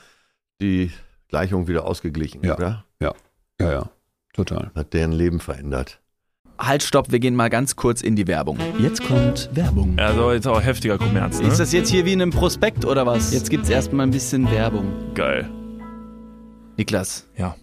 die Gleichung wieder ausgeglichen, Ja. oder? Ja, ja, total. Hat deren Leben verändert. Halt, stopp, wir gehen mal ganz kurz in die Werbung. Jetzt kommt Werbung. Also jetzt auch heftiger Kommerz, ne? Ist das jetzt hier wie in einem Prospekt oder was? Jetzt gibt's erstmal ein bisschen Werbung. geil. Niklas. Ja.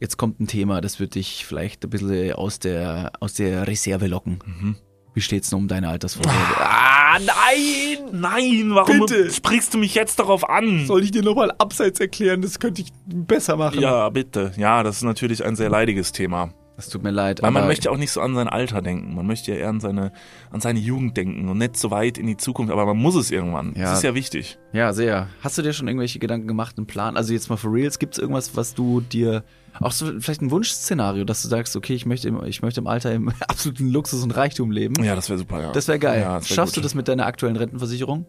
Jetzt kommt ein Thema, das wird dich vielleicht ein bisschen aus der, aus der Reserve locken. Mhm. Wie steht's denn um deine Altersvorsorge? Ah, nein! Nein, warum Bitte. sprichst du mich jetzt darauf an? Soll ich dir nochmal abseits erklären? Das könnte ich besser machen. Ja, bitte. Ja, das ist natürlich ein sehr leidiges Thema. Das tut mir leid. Weil man möchte auch nicht so an sein Alter denken. Man möchte ja eher an seine, an seine Jugend denken und nicht so weit in die Zukunft. Aber man muss es irgendwann. Ja. Das ist ja wichtig. Ja, sehr. Hast du dir schon irgendwelche Gedanken gemacht, einen Plan? Also jetzt mal for reals, gibt es irgendwas, was du dir, auch so vielleicht ein Wunschszenario, dass du sagst, okay, ich möchte im, ich möchte im Alter im absoluten Luxus und Reichtum leben. Ja, das wäre super, ja. Das wäre geil. Ja, das wär Schaffst gut. du das mit deiner aktuellen Rentenversicherung?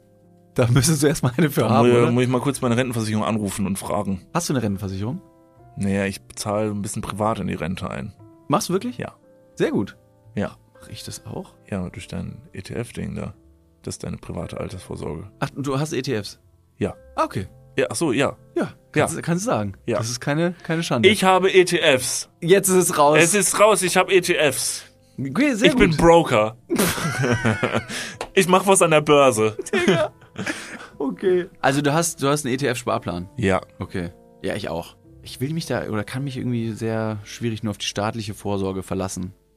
Da müsstest du erstmal eine für Da haben, muss, oder? muss ich mal kurz meine Rentenversicherung anrufen und fragen. Hast du eine Rentenversicherung? Naja, ich bezahle ein bisschen privat in die Rente ein. Machst du wirklich? Ja. Sehr gut. Ja. Mach ich das auch? Ja, durch dein ETF-Ding da. Das ist deine private Altersvorsorge. Ach, du hast ETFs? Ja. Ah, okay. Ja, ach so, ja. Ja, kannst, kannst du sagen. Ja. Das ist keine, keine Schande. Ich habe ETFs. Jetzt ist es raus. Es ist raus, ich habe ETFs. okay, sehr ich gut. bin Broker. ich mache was an der Börse. okay. Also du hast, du hast einen ETF-Sparplan. Ja. Okay. Ja, ich auch. Ich will mich da oder kann mich irgendwie sehr schwierig nur auf die staatliche Vorsorge verlassen.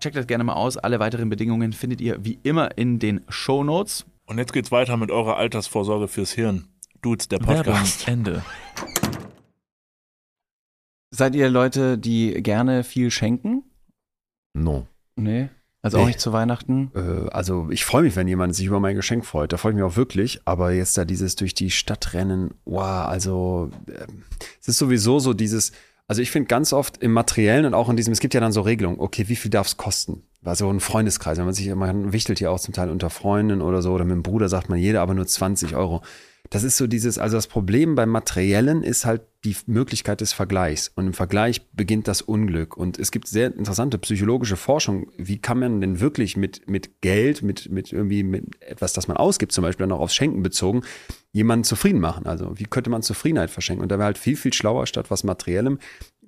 Checkt das gerne mal aus. Alle weiteren Bedingungen findet ihr wie immer in den Show Notes. Und jetzt geht's weiter mit eurer Altersvorsorge fürs Hirn. Dudes, der Podcast. Ende. Seid ihr Leute, die gerne viel schenken? No. Nee. Also auch Nee. nicht zu Weihnachten? Äh, also ich freue mich, wenn jemand sich über mein Geschenk freut. Da freue ich mich auch wirklich. Aber jetzt da dieses durch die Stadt rennen, wow, also ähm, es ist sowieso so dieses, also ich finde ganz oft im Materiellen und auch in diesem, es gibt ja dann so Regelungen, okay, wie viel darf es kosten? Also ein Freundeskreis, wenn man sich, man wichtelt ja auch zum Teil unter Freunden oder so, oder mit dem Bruder sagt man jeder aber nur 20 Euro. Das ist so dieses, also das Problem beim Materiellen ist halt die Möglichkeit des Vergleichs. Und im Vergleich beginnt das Unglück. Und es gibt sehr interessante psychologische Forschung. Wie kann man denn wirklich mit, mit Geld, mit, mit irgendwie mit etwas, das man ausgibt, zum Beispiel dann auch aufs Schenken bezogen, jemanden zufrieden machen? Also wie könnte man Zufriedenheit verschenken? Und da wäre halt viel, viel schlauer, statt was Materiellem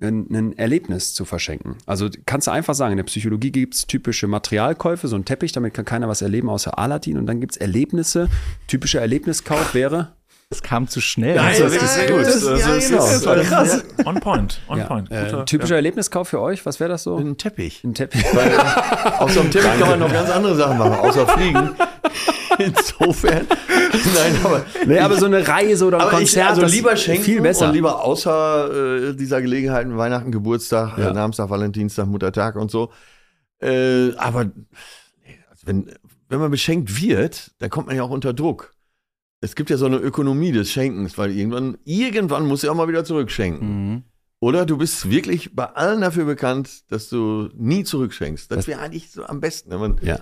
ein, ein Erlebnis zu verschenken. Also kannst du einfach sagen, in der Psychologie gibt es typische Materialkäufe, so ein Teppich, damit kann keiner was erleben außer Aladdin. Und dann gibt es Erlebnisse. Typischer Erlebniskauf wäre Es kam zu schnell. Nein, Also, das ist ist gut. gut. Das- ja, genau. Das war krass. On point, on ja, point. äh, Guter- typischer Erlebniskauf für euch. Was wäre das so? Ein Teppich. Ein Teppich. Auf so einem Teppich kann man noch ganz andere Sachen machen, außer fliegen. Insofern. Nein, aber. Nee, aber so eine Reise oder ein Aber ich, Konzert, also lieber schenken viel besser. und lieber außer äh, dieser Gelegenheiten Weihnachten, Geburtstag, Ja. äh, Namenstag, Valentinstag, Muttertag und so. Äh, aber also wenn, wenn man beschenkt wird, dann kommt man ja auch unter Druck. Es gibt ja so eine Ökonomie des Schenkens, weil irgendwann, irgendwann muss ja auch mal wieder zurückschenken. Mhm. Oder du bist wirklich bei allen dafür bekannt, dass du nie zurückschenkst. Das wäre eigentlich so am besten, wenn man Ja.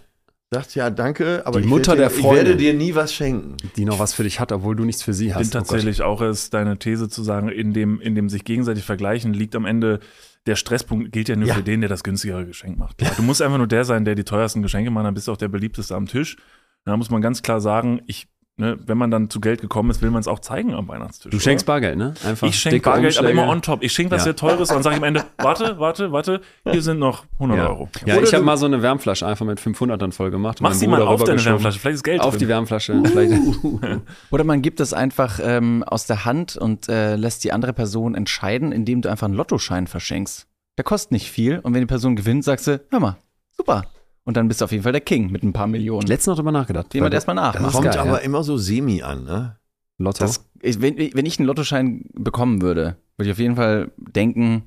sagt, ja, danke, aber Die ich, Mutter werde, der dir- ich Freunde. werde dir nie was schenken. die noch was für dich hat, obwohl du nichts für sie bin hast. Oh Gott. tatsächlich auch es deine These zu sagen, in dem, in dem sich gegenseitig vergleichen, liegt am Ende der Stresspunkt gilt ja nur Ja. für den, der das günstigere Geschenk macht. Klar, Du musst einfach nur der sein, der die teuersten Geschenke macht, dann bist du auch der beliebteste am Tisch. Da muss man ganz klar sagen, ich, ne, wenn man dann zu Geld gekommen ist, will man es auch zeigen am Weihnachtstisch. Du schenkst oder? Bargeld, ne? Einfach ich schenke Bargeld, aber immer Umschläge. on top. Ich schenke was Ja. sehr teures und sage ich am Ende, warte, warte, warte, hier sind noch 100 Ja, Euro. ja Oder ich habe mal so eine Wärmflasche einfach mit 500 dann voll gemacht. Mach sie mal auf deine. Wärmflasche, vielleicht ist Geld Auf drin. die Wärmflasche. Vielleicht. Oder man gibt es einfach ähm, aus der Hand und äh, lässt die andere Person entscheiden, indem du einfach einen Lottoschein verschenkst. Der kostet nicht viel und wenn die Person gewinnt, sagst du, hör mal, super. Und dann bist du auf jeden Fall der King mit ein paar Millionen. Letztens noch drüber nachgedacht. Jemand erstmal nach. Das Kommt geil, aber ja. immer so semi an, ne? Lotto. Das, ich, wenn, wenn ich einen Lottoschein bekommen würde, würde ich auf jeden Fall denken,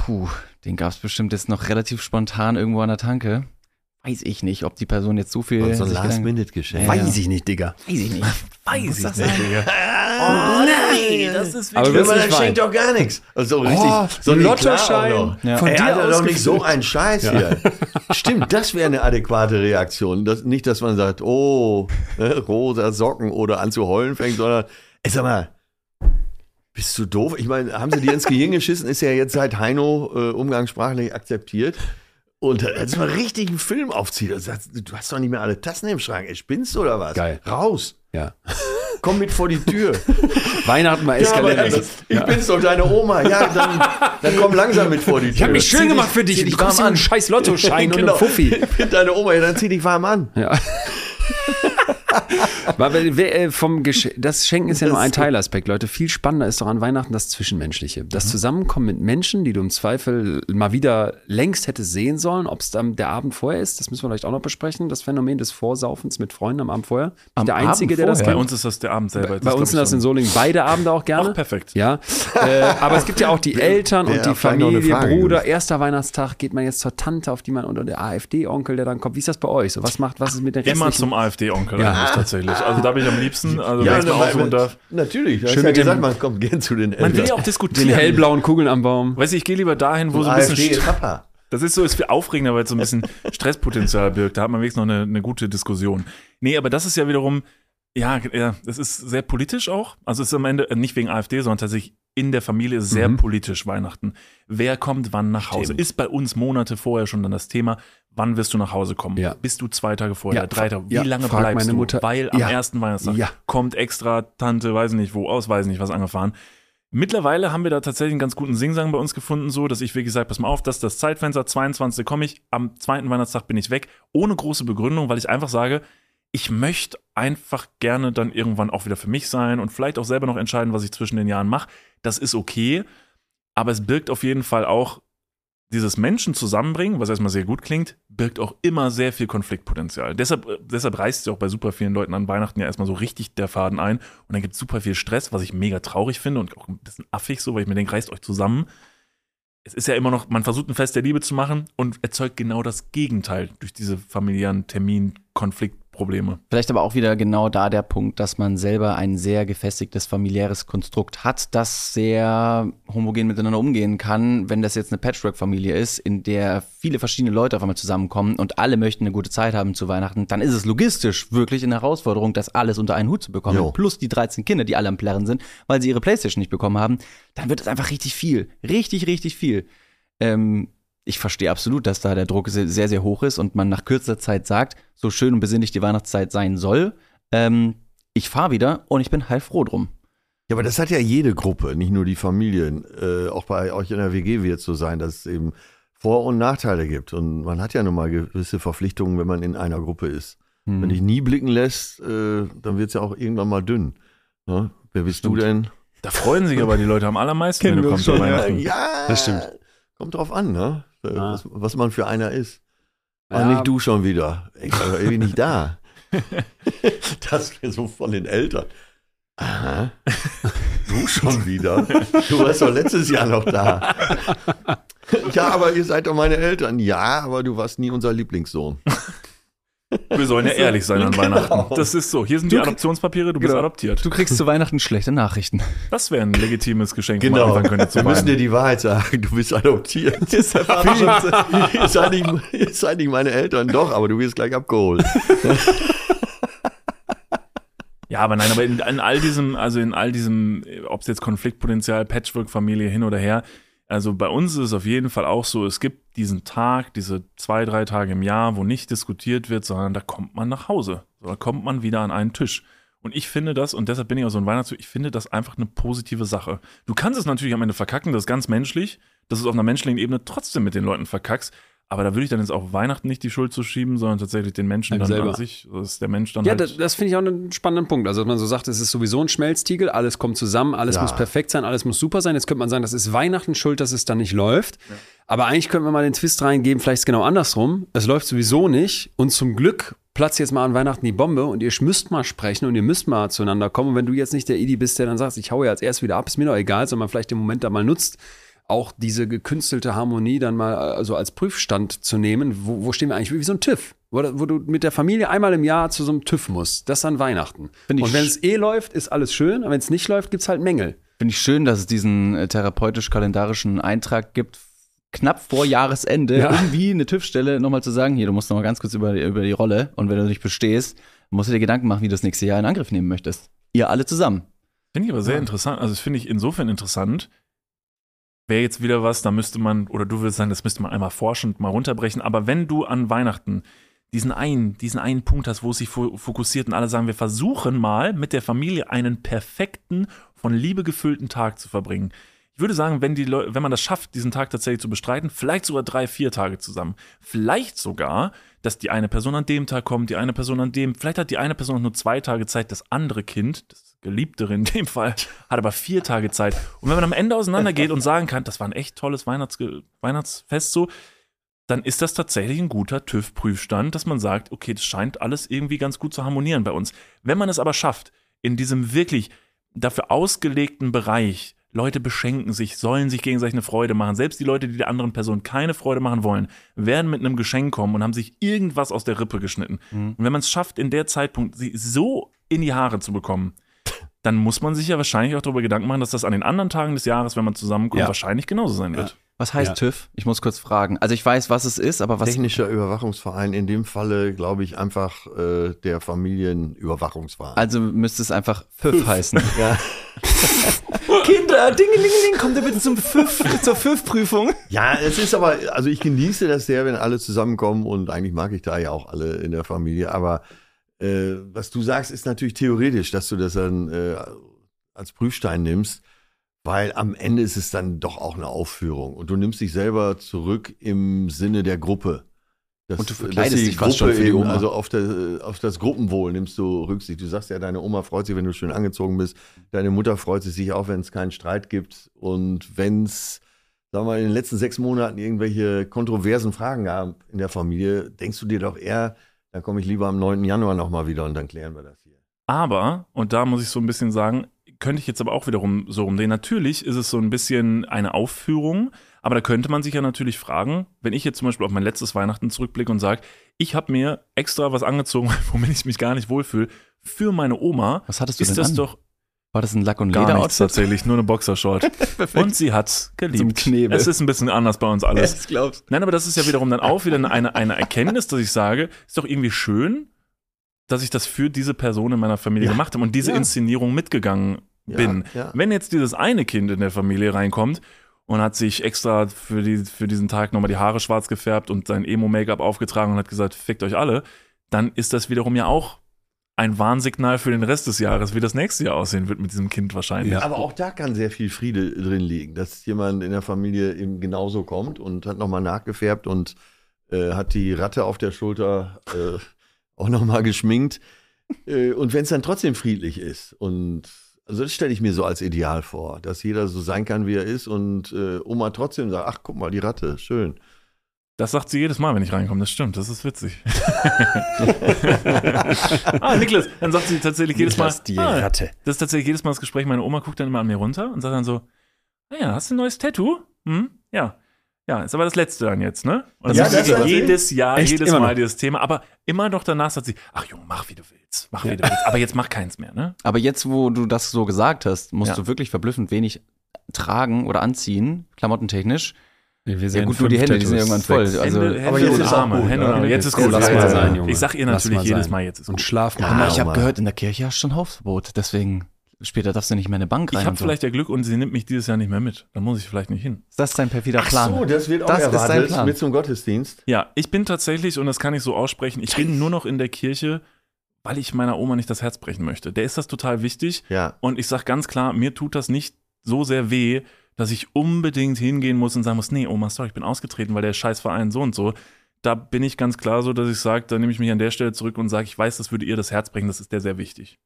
Puh, den gab es bestimmt jetzt noch relativ spontan irgendwo an der Tanke. Weiß ich nicht, ob die Person jetzt so viel. Und so ein Last-Minute-Geschenk. Ja. Weiß ich nicht, Digga. Weiß ich nicht. Weiß ich nicht. Oh nein, das ist Ja, willst aber dann nicht schenkt doch gar nichts. Also richtig, Oh, so ein Lottoschein. Ja. Von Ey, dir Alter, doch nicht so ein Scheiß hier. Stimmt, das wäre eine adäquate Reaktion. Das, nicht, dass man sagt, oh, ne, rosa Socken oder an zu heulen fängt, sondern, ey, sag mal, bist du doof? Ich meine, haben sie dir ins Gehirn geschissen? Ist ja jetzt seit Heino äh, umgangssprachlich akzeptiert. Und äh, dass man richtig einen Film aufzieht und sagt, du hast doch nicht mehr alle Tassen im Schrank. Ey, spinnst du oder was? Geil. Raus. Ja. Komm mit vor die Tür. Weihnachten mal Ja, eskalieren. ey, ich bin's doch deine Oma. Ja, dann, dann komm langsam mit vor die Tür. Ich hab mich schön Zieh gemacht für dich. dich warm einen an. scheiß Lottoschein und Genau. einen Fuffi. Ich bin deine Oma, ja, dann zieh dich warm an. Ja. Äh, vom Gesch das Schenken ist ja nur ein Teilaspekt, Leute. Viel spannender ist doch an Weihnachten das Zwischenmenschliche. Das Zusammenkommen mit Menschen, die du im Zweifel mal wieder längst hättest sehen sollen. Ob es dann der Abend vorher ist, das müssen wir vielleicht auch noch besprechen. Das Phänomen des Vorsaufens mit Freunden am Abend vorher. Am der Einzige, der das vorher? Bei kennt. uns ist das der Abend selber. Bei Das uns sind das in Solingen beide Abende auch gerne. Ach, perfekt. Ja, äh, aber es gibt ja auch die Eltern wer und die Familie, Bruder. gewusst? Erster Weihnachtstag geht man jetzt zur Tante, auf die man oder der AfD-Onkel, der dann kommt. Wie ist das bei euch? So was macht, was ist mit den Immer restlichen? zum AfD-Onkel Ja. eigentlich tatsächlich. Also da bin ich am liebsten, also Ja, wenn ich mal dann- ausruhen darf. Natürlich. Schön ja mit dem- gesagt, man kommt gern zu den Eltern. Man will ja auch den diskutieren. hellblauen Kugeln am Baum. Weißt du, ich gehe lieber dahin, wo so ein AfD bisschen ist St- Papa. Das ist so, ist viel aufregender, weil es so ein bisschen Stresspotenzial birgt. Da hat man wenigstens noch eine, eine gute Diskussion. Nee, aber das ist ja wiederum, ja, ja, das ist sehr politisch auch. Also es ist am Ende äh, nicht wegen AfD, sondern tatsächlich in der Familie ist sehr Mhm. politisch Weihnachten. Wer kommt wann nach Hause? Stimmt. Ist bei uns Monate vorher schon dann das Thema, wann wirst du nach Hause kommen? Ja. Bist du zwei Tage vorher, Ja, drei Tage? Wie ja, lange bleibst meine du? Mutter. Weil am ersten Weihnachtstag Ja. kommt extra Tante, weiß nicht wo, aus, weiß nicht was angefahren. Mittlerweile haben wir da tatsächlich einen ganz guten Singsang bei uns gefunden, so dass ich wirklich sage, pass mal auf, das ist das Zeitfenster, 22. komme ich, am zweiten Weihnachtstag bin ich weg, ohne große Begründung, weil ich einfach sage, ich möchte einfach gerne dann irgendwann auch wieder für mich sein und vielleicht auch selber noch entscheiden, was ich zwischen den Jahren mache. Das ist okay, aber es birgt auf jeden Fall auch dieses Menschen zusammenbringen, was erstmal sehr gut klingt, birgt auch immer sehr viel Konfliktpotenzial. Deshalb, äh, deshalb reißt es ja auch bei super vielen Leuten an Weihnachten ja erstmal so richtig der Faden ein und dann gibt es super viel Stress, was ich mega traurig finde und auch ein bisschen affig so, weil ich mir denke, reißt euch zusammen. Es ist ja immer noch, man versucht ein Fest der Liebe zu machen und erzeugt genau das Gegenteil durch diese familiären Termin-Konfliktprobleme. Vielleicht aber auch wieder genau da der Punkt, dass man selber ein sehr gefestigtes familiäres Konstrukt hat, das sehr homogen miteinander umgehen kann. Wenn das jetzt eine Patchwork-Familie ist, in der viele verschiedene Leute auf einmal zusammenkommen und alle möchten eine gute Zeit haben zu Weihnachten, dann ist es logistisch wirklich eine Herausforderung, das alles unter einen Hut zu bekommen. Jo. Plus die 13 Kinder, die alle am Plärren sind, weil sie ihre Playstation nicht bekommen haben. Dann wird es einfach richtig viel. Richtig, richtig viel. Ähm, ich verstehe absolut, dass da der Druck se- sehr, sehr hoch ist und man nach kürzester Zeit sagt, so schön und besinnlich die Weihnachtszeit sein soll. Ähm, ich fahre wieder und ich bin heilfroh drum. Ja, aber das hat ja jede Gruppe, nicht nur die Familien. Äh, auch bei euch in der WG wird es so sein, dass es eben Vor- und Nachteile gibt. Und man hat ja nun mal gewisse Verpflichtungen, wenn man in einer Gruppe ist. Hm. Wenn dich nie blicken lässt, äh, dann wird es ja auch irgendwann mal dünn. Ne? Wer bist du denn? Da freuen sich aber die Leute am allermeisten, wenn du kommst schon, zu ja. Weihnachten. ja, Das stimmt. Kommt drauf an, ne? Äh, Ah. Was, was man für einer ist. Ah, Ja. nicht du schon wieder. Ich war irgendwie nicht da. Das wäre so von den Eltern. Aha. Du schon wieder? Du warst doch letztes Jahr noch da. Ja, aber ihr seid doch meine Eltern. Ja, aber du warst nie unser Lieblingssohn. Wir sollen ja ehrlich sein an Genau. Weihnachten. Das ist so. Hier sind die Du- Adoptionspapiere, du bist Genau. adoptiert. Du kriegst zu Weihnachten schlechte Nachrichten. Das wäre ein legitimes Geschenk, Genau. wo man anfangen könnte zu Wir müssen dir die Wahrheit sagen. Du bist adoptiert. ihr, seid nicht, seid nicht meine Eltern. Doch, aber du wirst gleich abgeholt. Ja, aber nein, aber in, in all diesem, also in all diesem, ob es jetzt Konfliktpotenzial, Patchwork-Familie hin oder her, also bei uns ist es auf jeden Fall auch so, es gibt diesen Tag, diese zwei, drei Tage im Jahr, wo nicht diskutiert wird, sondern da kommt man nach Hause. Da kommt man wieder an einen Tisch. Und ich finde das, und deshalb bin ich auch so ein Weihnachtstyp, ich finde das einfach eine positive Sache. Du kannst es natürlich am Ende verkacken, das ist ganz menschlich, dass du es auf einer menschlichen Ebene trotzdem mit den Leuten verkackst. Aber da würde ich dann jetzt auf Weihnachten nicht die Schuld zu schieben, sondern tatsächlich den Menschen Einem dann selber. an sich, dass der Mensch dann Ja, halt das, das finde ich auch einen spannenden Punkt. Also, dass man so sagt, es ist sowieso ein Schmelztiegel, alles kommt zusammen, alles Ja. muss perfekt sein, alles muss super sein. Jetzt könnte man sagen, das ist Weihnachten schuld, dass es dann nicht läuft. Aber eigentlich könnte man mal den Twist reingeben, vielleicht ist es genau andersrum. Es läuft sowieso nicht und zum Glück platzt jetzt mal an Weihnachten die Bombe und ihr müsst mal sprechen und ihr müsst mal zueinander kommen. Und wenn du jetzt nicht der Idi bist, der dann sagt, ich haue jetzt erst wieder ab, ist mir doch egal, sondern man vielleicht den Moment da mal nutzt, auch diese gekünstelte Harmonie dann mal also als Prüfstand zu nehmen. Wo, wo stehen wir eigentlich? Wie so ein TÜV, wo, wo du mit der Familie einmal im Jahr zu so einem TÜV musst. Das an Weihnachten. Und wenn es eh läuft, ist alles schön. Aber wenn es nicht läuft, gibt's halt Mängel. Finde ich schön, dass es diesen äh, therapeutisch-kalendarischen Eintrag gibt, knapp vor Jahresende, Ja. um wie eine TÜV-Stelle nochmal zu sagen, hier, du musst nochmal ganz kurz über, die- über die Rolle und wenn du nicht bestehst, musst du dir Gedanken machen, wie du das nächste Jahr in Angriff nehmen möchtest. Ihr alle zusammen. Finde ich aber sehr interessant. Also, das finde ich insofern interessant. Wäre jetzt wieder was, da müsste man, oder du würdest sagen, das müsste man einmal forschend mal runterbrechen. Aber wenn du an Weihnachten diesen einen, diesen einen Punkt hast, wo es sich fo- fokussiert und alle sagen, wir versuchen mal mit der Familie einen perfekten, von Liebe gefüllten Tag zu verbringen. Ich würde sagen, wenn, die wenn man das schafft, diesen Tag tatsächlich zu bestreiten, vielleicht sogar drei, vier Tage zusammen. Vielleicht sogar, dass die eine Person an dem Tag kommt, die eine Person an dem. Vielleicht hat die eine Person nur zwei Tage Zeit, das andere Kind, das Geliebtere in dem Fall, hat aber vier Tage Zeit. Und wenn man am Ende auseinandergeht und sagen kann, das war ein echt tolles Weihnachts Weihnachtsfest so, dann ist das tatsächlich ein guter TÜV-Prüfstand, dass man sagt, okay, das scheint alles irgendwie ganz gut zu harmonieren bei uns. Wenn man es aber schafft, in diesem wirklich dafür ausgelegten Bereich, Leute beschenken sich, sollen sich gegenseitig eine Freude machen. Selbst die Leute, die der anderen Person keine Freude machen wollen, werden mit einem Geschenk kommen und haben sich irgendwas aus der Rippe geschnitten. Und wenn man es schafft, in der Zeitpunkt sie so in die Haare zu bekommen, dann muss man sich ja wahrscheinlich auch darüber Gedanken machen, dass das an den anderen Tagen des Jahres, wenn man zusammenkommt, Ja. wahrscheinlich genauso sein wird. Was heißt Ja. TÜV? Ich muss kurz fragen. Also ich weiß, was es ist, aber was. Technischer Überwachungsverein, in dem Falle, glaube ich, einfach äh, der Familienüberwachungsverein. Also müsste es einfach FÜV heißen. ja. Kinder, dingelingeling, kommt ihr bitte zum FÜV, zur FÜV-Prüfung? ja, es ist aber, also ich genieße das sehr, wenn alle zusammenkommen und eigentlich mag ich da ja auch alle in der Familie, aber äh, was du sagst, ist natürlich theoretisch, dass du das dann äh, als Prüfstein nimmst, weil am Ende ist es dann doch auch eine Aufführung und du nimmst dich selber zurück im Sinne der Gruppe. Das, Und du verkleidest dich fast schon für die eben, Oma. Also auf, der, auf das Gruppenwohl nimmst du Rücksicht. Du sagst ja, deine Oma freut sich, wenn du schön angezogen bist. Deine Mutter freut sich auch, wenn es keinen Streit gibt. Und wenn es, sagen wir mal, in den letzten sechs Monaten irgendwelche kontroversen Fragen gab in der Familie, denkst du dir doch eher, dann komme ich lieber am 9. Januar nochmal wieder und dann klären wir das hier. Aber, und da muss ich so ein bisschen sagen, könnte ich jetzt aber auch wiederum so rumdrehen. Natürlich ist es so ein bisschen eine Aufführung, aber da könnte man sich ja natürlich fragen, wenn ich jetzt zum Beispiel auf mein letztes Weihnachten zurückblicke und sage, ich habe mir extra was angezogen, womit ich mich gar nicht wohlfühle, für meine Oma, Was hattest du ist denn das an? doch War das ein Lack- und gar nichts tatsächlich, nur eine Boxershort. und sie hat's geliebt. Zum Knebel. Es ist ein bisschen anders bei uns alles. Yes, glaubst Nein, aber das ist ja wiederum dann auch wieder eine, eine Erkenntnis, dass ich sage, ist doch irgendwie schön, dass ich das für diese Person in meiner Familie Ja. gemacht habe und diese Ja. Inszenierung mitgegangen Ja, bin. ja. Wenn jetzt dieses eine Kind in der Familie reinkommt und hat sich extra für, die, für diesen Tag nochmal die Haare schwarz gefärbt und sein Emo-Make-up aufgetragen und hat gesagt, fickt euch alle, dann ist das wiederum ja auch ein Warnsignal für den Rest des Jahres, wie das nächste Jahr aussehen wird mit diesem Kind wahrscheinlich. Ja. Aber auch da kann sehr viel Friede drin liegen, dass jemand in der Familie eben genauso kommt und hat nochmal nachgefärbt und äh, hat die Ratte auf der Schulter äh, auch nochmal geschminkt. Äh, und wenn es dann trotzdem friedlich ist und also das stelle ich mir so als Ideal vor, dass jeder so sein kann, wie er ist und äh, Oma trotzdem sagt, ach guck mal, die Ratte, schön. Das sagt sie jedes Mal, wenn ich reinkomme. Das stimmt, das ist witzig. ah, Niklas, dann sagt sie tatsächlich jedes Mal. Niklas, die ah, Ratte. Das ist tatsächlich jedes Mal das Gespräch. Meine Oma guckt dann immer an mir runter und sagt dann so: Naja, hast du ein neues Tattoo? Hm? Ja. Ja, ist aber das letzte dann jetzt, ne? Und das Ja, ist das sie. jedes Jahr, Echt? jedes Mal dieses Thema. Aber immer noch danach sagt sie: Ach Junge, mach wie du willst. Mach wie du willst. Aber jetzt mach keins mehr, ne? Aber jetzt, wo du das so gesagt hast, musst Ja. du wirklich verblüffend wenig tragen oder anziehen, klamottentechnisch. Wir Ja sehen gut, nur die Hände, die sind Tattoos, irgendwann voll. sechs. Also, Hände, Hände aber jetzt und ist auch Arme. gut, Hände und Arme. Jetzt ist Ja, gut. lass mal sein, sein. Junge. Ich sag ihr natürlich mal jedes sein. Mal, jetzt ist Und gut. schlaf mal. aber ich Ja, habe gehört, in der Kirche hast du schon Hausverbot. Deswegen, später darfst du nicht mehr in eine Bank rein. Ich habe und so. vielleicht ja Glück und sie nimmt mich dieses Jahr nicht mehr mit. Dann muss ich vielleicht nicht hin. Ist das dein perfider Plan? so, das wird auch Das ist dein erwartet Plan. mit zum Gottesdienst. Ja, ich bin tatsächlich, und das kann ich so aussprechen, ich bin nur noch in der Kirche, weil ich meiner Oma nicht das Herz brechen möchte. Der ist das total wichtig. Ja. Und ich sage ganz klar, mir tut das nicht so sehr weh, dass ich unbedingt hingehen muss und sagen muss, nee, Oma, sorry, ich bin ausgetreten, weil der Scheißverein so und so. Da bin ich ganz klar so, dass ich sage, da nehme ich mich an der Stelle zurück und sage, ich weiß, das würde ihr das Herz brechen, das ist der sehr wichtig.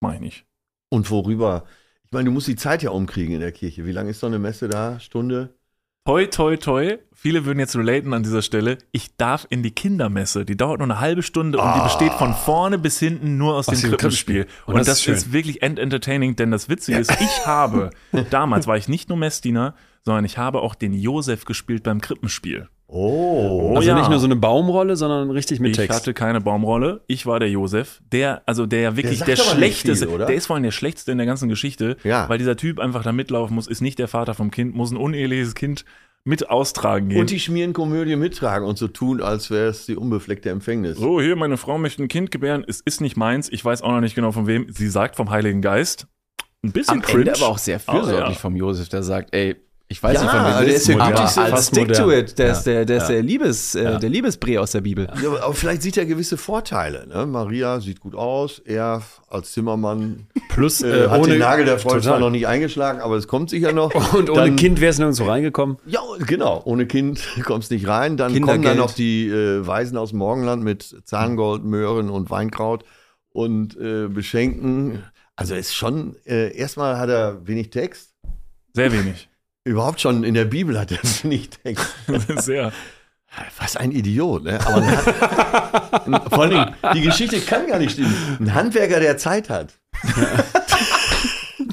Mach ich nicht. Und worüber? Ich meine, du musst die Zeit ja umkriegen in der Kirche. Wie lange ist so eine Messe da? Stunde? Toi, toi, toi. Viele würden jetzt relaten an dieser Stelle. Ich darf in die Kindermesse. Die dauert nur eine halbe Stunde und die besteht von vorne bis hinten nur aus, Aus dem Krippenspiel. Und, Und das ist ist wirklich end entertaining, denn das Witzige ist, ich habe, damals war ich nicht nur Messdiener, sondern ich habe auch den Josef gespielt beim Krippenspiel. Oh. Also ja. nicht nur so eine Baumrolle, sondern richtig mit Ich Text. hatte keine Baumrolle. Ich war der Josef. Der, also der ja wirklich der, nicht schlechteste, viel, der ist vor allem der schlechteste in der ganzen Geschichte, Ja. weil dieser Typ einfach da mitlaufen muss, ist nicht der Vater vom Kind, muss ein uneheliches Kind mit austragen gehen. Und die Schmierenkomödie mittragen und so tun, als wäre es die unbefleckte Empfängnis. so, hier, meine Frau möchte ein Kind gebären. Es ist nicht meins. Ich weiß auch noch nicht genau von wem. Sie sagt vom Heiligen Geist. Ein bisschen Am cringe. Ende aber auch sehr fürsorglich Aber ja. vom Josef, der sagt, ey, ich weiß Ja, nicht, von wem der das ist der aber, stick to it. Der ist der, der, ist Ja. der Liebes, äh, der Liebesbree aus der Bibel. Ja, aber vielleicht sieht er gewisse Vorteile. Ne? Maria sieht gut aus, er als Zimmermann Plus äh, äh, hat ohne den Nagel der Freund zwar noch nicht eingeschlagen, aber es kommt sicher noch. Und ohne Dann- Kind wäre es nirgendwo reingekommen. Ja, genau. Ohne Kind kommst nicht rein. Dann kommen Kindergeld. dann noch die äh, Weisen aus dem Morgenland mit Zahngold, Möhren und Weinkraut und äh, beschenken. Also ist schon, äh, erstmal hat er wenig Text. Sehr wenig. Überhaupt schon in der Bibel hat er wenig Text. Sehr. Was ein Idiot, ne? Aber Han- vor allen Dingen, die Geschichte kann gar nicht stimmen. Ein Handwerker, der Zeit hat.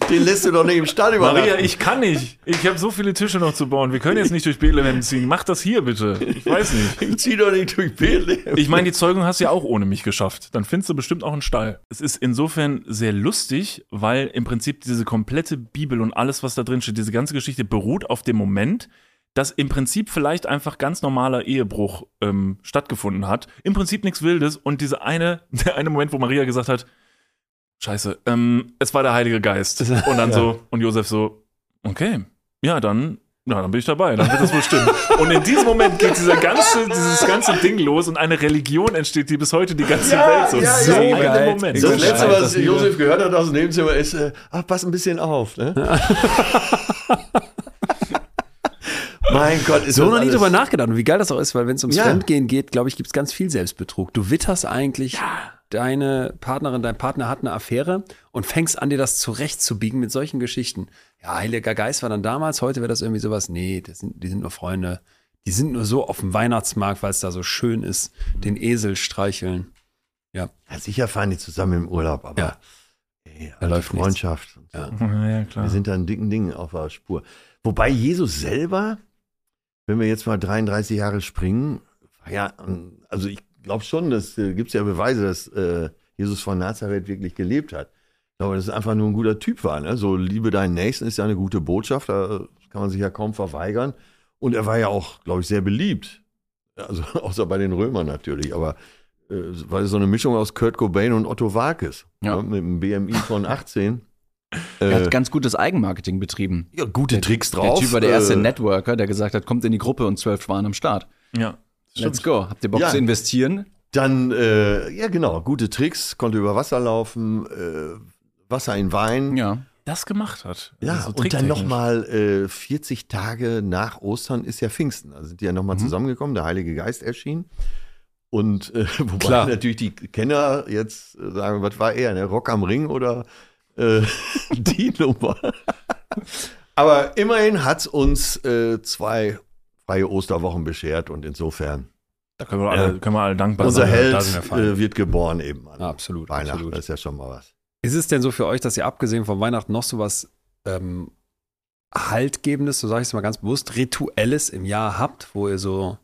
Den lässt du doch nicht im Stall übernachten. Maria, ich kann nicht. Ich habe so viele Tische noch zu bauen. Wir können jetzt nicht durch Bethlehem ziehen. Mach das hier bitte. Ich weiß nicht. Ich zieh doch nicht durch Bethlehem. Ich meine, die Zeugung hast du ja auch ohne mich geschafft. Dann findest du bestimmt auch einen Stall. Es ist insofern sehr lustig, weil im Prinzip diese komplette Bibel und alles, was da drin steht, diese ganze Geschichte beruht auf dem Moment, dass im Prinzip vielleicht einfach ganz normaler Ehebruch ähm, stattgefunden hat. Im Prinzip nichts Wildes und diese eine, der eine Moment, wo Maria gesagt hat, Scheiße, ähm, es war der Heilige Geist. Und dann so, und Josef so, okay, ja, dann, ja, dann bin ich dabei, dann wird das wohl stimmen. Und in diesem Moment geht dieser ganze, dieses ganze Ding los und eine Religion entsteht, die bis heute die ganze Ja, Welt so ja, so ja, in geil. dem Moment. Ich Das So letzte, was. Josef gehört hat aus dem Nebenzimmer, ist, äh, ach, pass ein bisschen auf. Ne? mein Gott, ist So noch nie drüber nachgedacht. Und wie geil das auch ist, weil wenn es ums Ja. Fremdgehen geht, glaube ich, gibt es ganz viel Selbstbetrug. Du witterst eigentlich, deine Partnerin, dein Partner hat eine Affäre und fängst an, dir das zurechtzubiegen mit solchen Geschichten. Ja, Heiliger Geist war dann damals, heute wäre das irgendwie sowas. Nee, das sind, die sind nur Freunde. Die sind nur so auf dem Weihnachtsmarkt, weil es da so schön ist, den Esel streicheln. Ja, sicher fahren die zusammen im Urlaub, aber Ja. ey, Da alte läuft. Freundschaft. und so. Ja. Ja, ja, klar. Wir sind da einen dicken Ding auf der Spur. Wobei Jesus selber, wenn wir jetzt mal 33 Jahre springen, war ja, also ich glaube schon, dass äh, gibt es ja Beweise, dass äh, Jesus von Nazareth wirklich gelebt hat. Ich glaube, dass es einfach nur ein guter Typ war. Ne? So, liebe deinen Nächsten ist ja eine gute Botschaft, da kann man sich ja kaum verweigern. Und er war ja auch, glaube ich, sehr beliebt. Also außer bei den Römern natürlich, aber äh, war so eine Mischung aus Kurt Cobain und Otto Walkes. Ja. Ne? Mit einem BMI von 18. Er Äh, hat ganz gutes Eigenmarketing betrieben. ja, gute Tricks Der drauf. Typ war der erste Äh, Networker, der gesagt hat, kommt in die Gruppe und zwölf waren am Start. Ja. Let's go. Habt ihr Bock Ja. zu investieren? Dann, äh, ja genau, gute Tricks, konnte über Wasser laufen, äh, Wasser in Wein. Ja. Das gemacht hat. Ja, Also so und dann nochmal äh, 40 Tage nach Ostern ist ja Pfingsten. Also sind die ja nochmal Mhm. zusammengekommen, der Heilige Geist erschien. Und äh, wobei Klar. natürlich die Kenner jetzt sagen, was war er, ne? Rock am Ring oder äh, die Nummer? Aber immerhin hat uns äh, zwei freie Osterwochen beschert und insofern Da können wir alle, Ja. können wir alle dankbar unser sein. Held da sind wir fein. äh, wird geboren eben an Absolut, Weihnachten. absolut. Das ist ja schon mal was. Ist es denn so für euch, dass ihr abgesehen von Weihnachten noch sowas ähm, Haltgebendes, so sage ich es mal ganz bewusst, Rituelles im Jahr habt, wo ihr so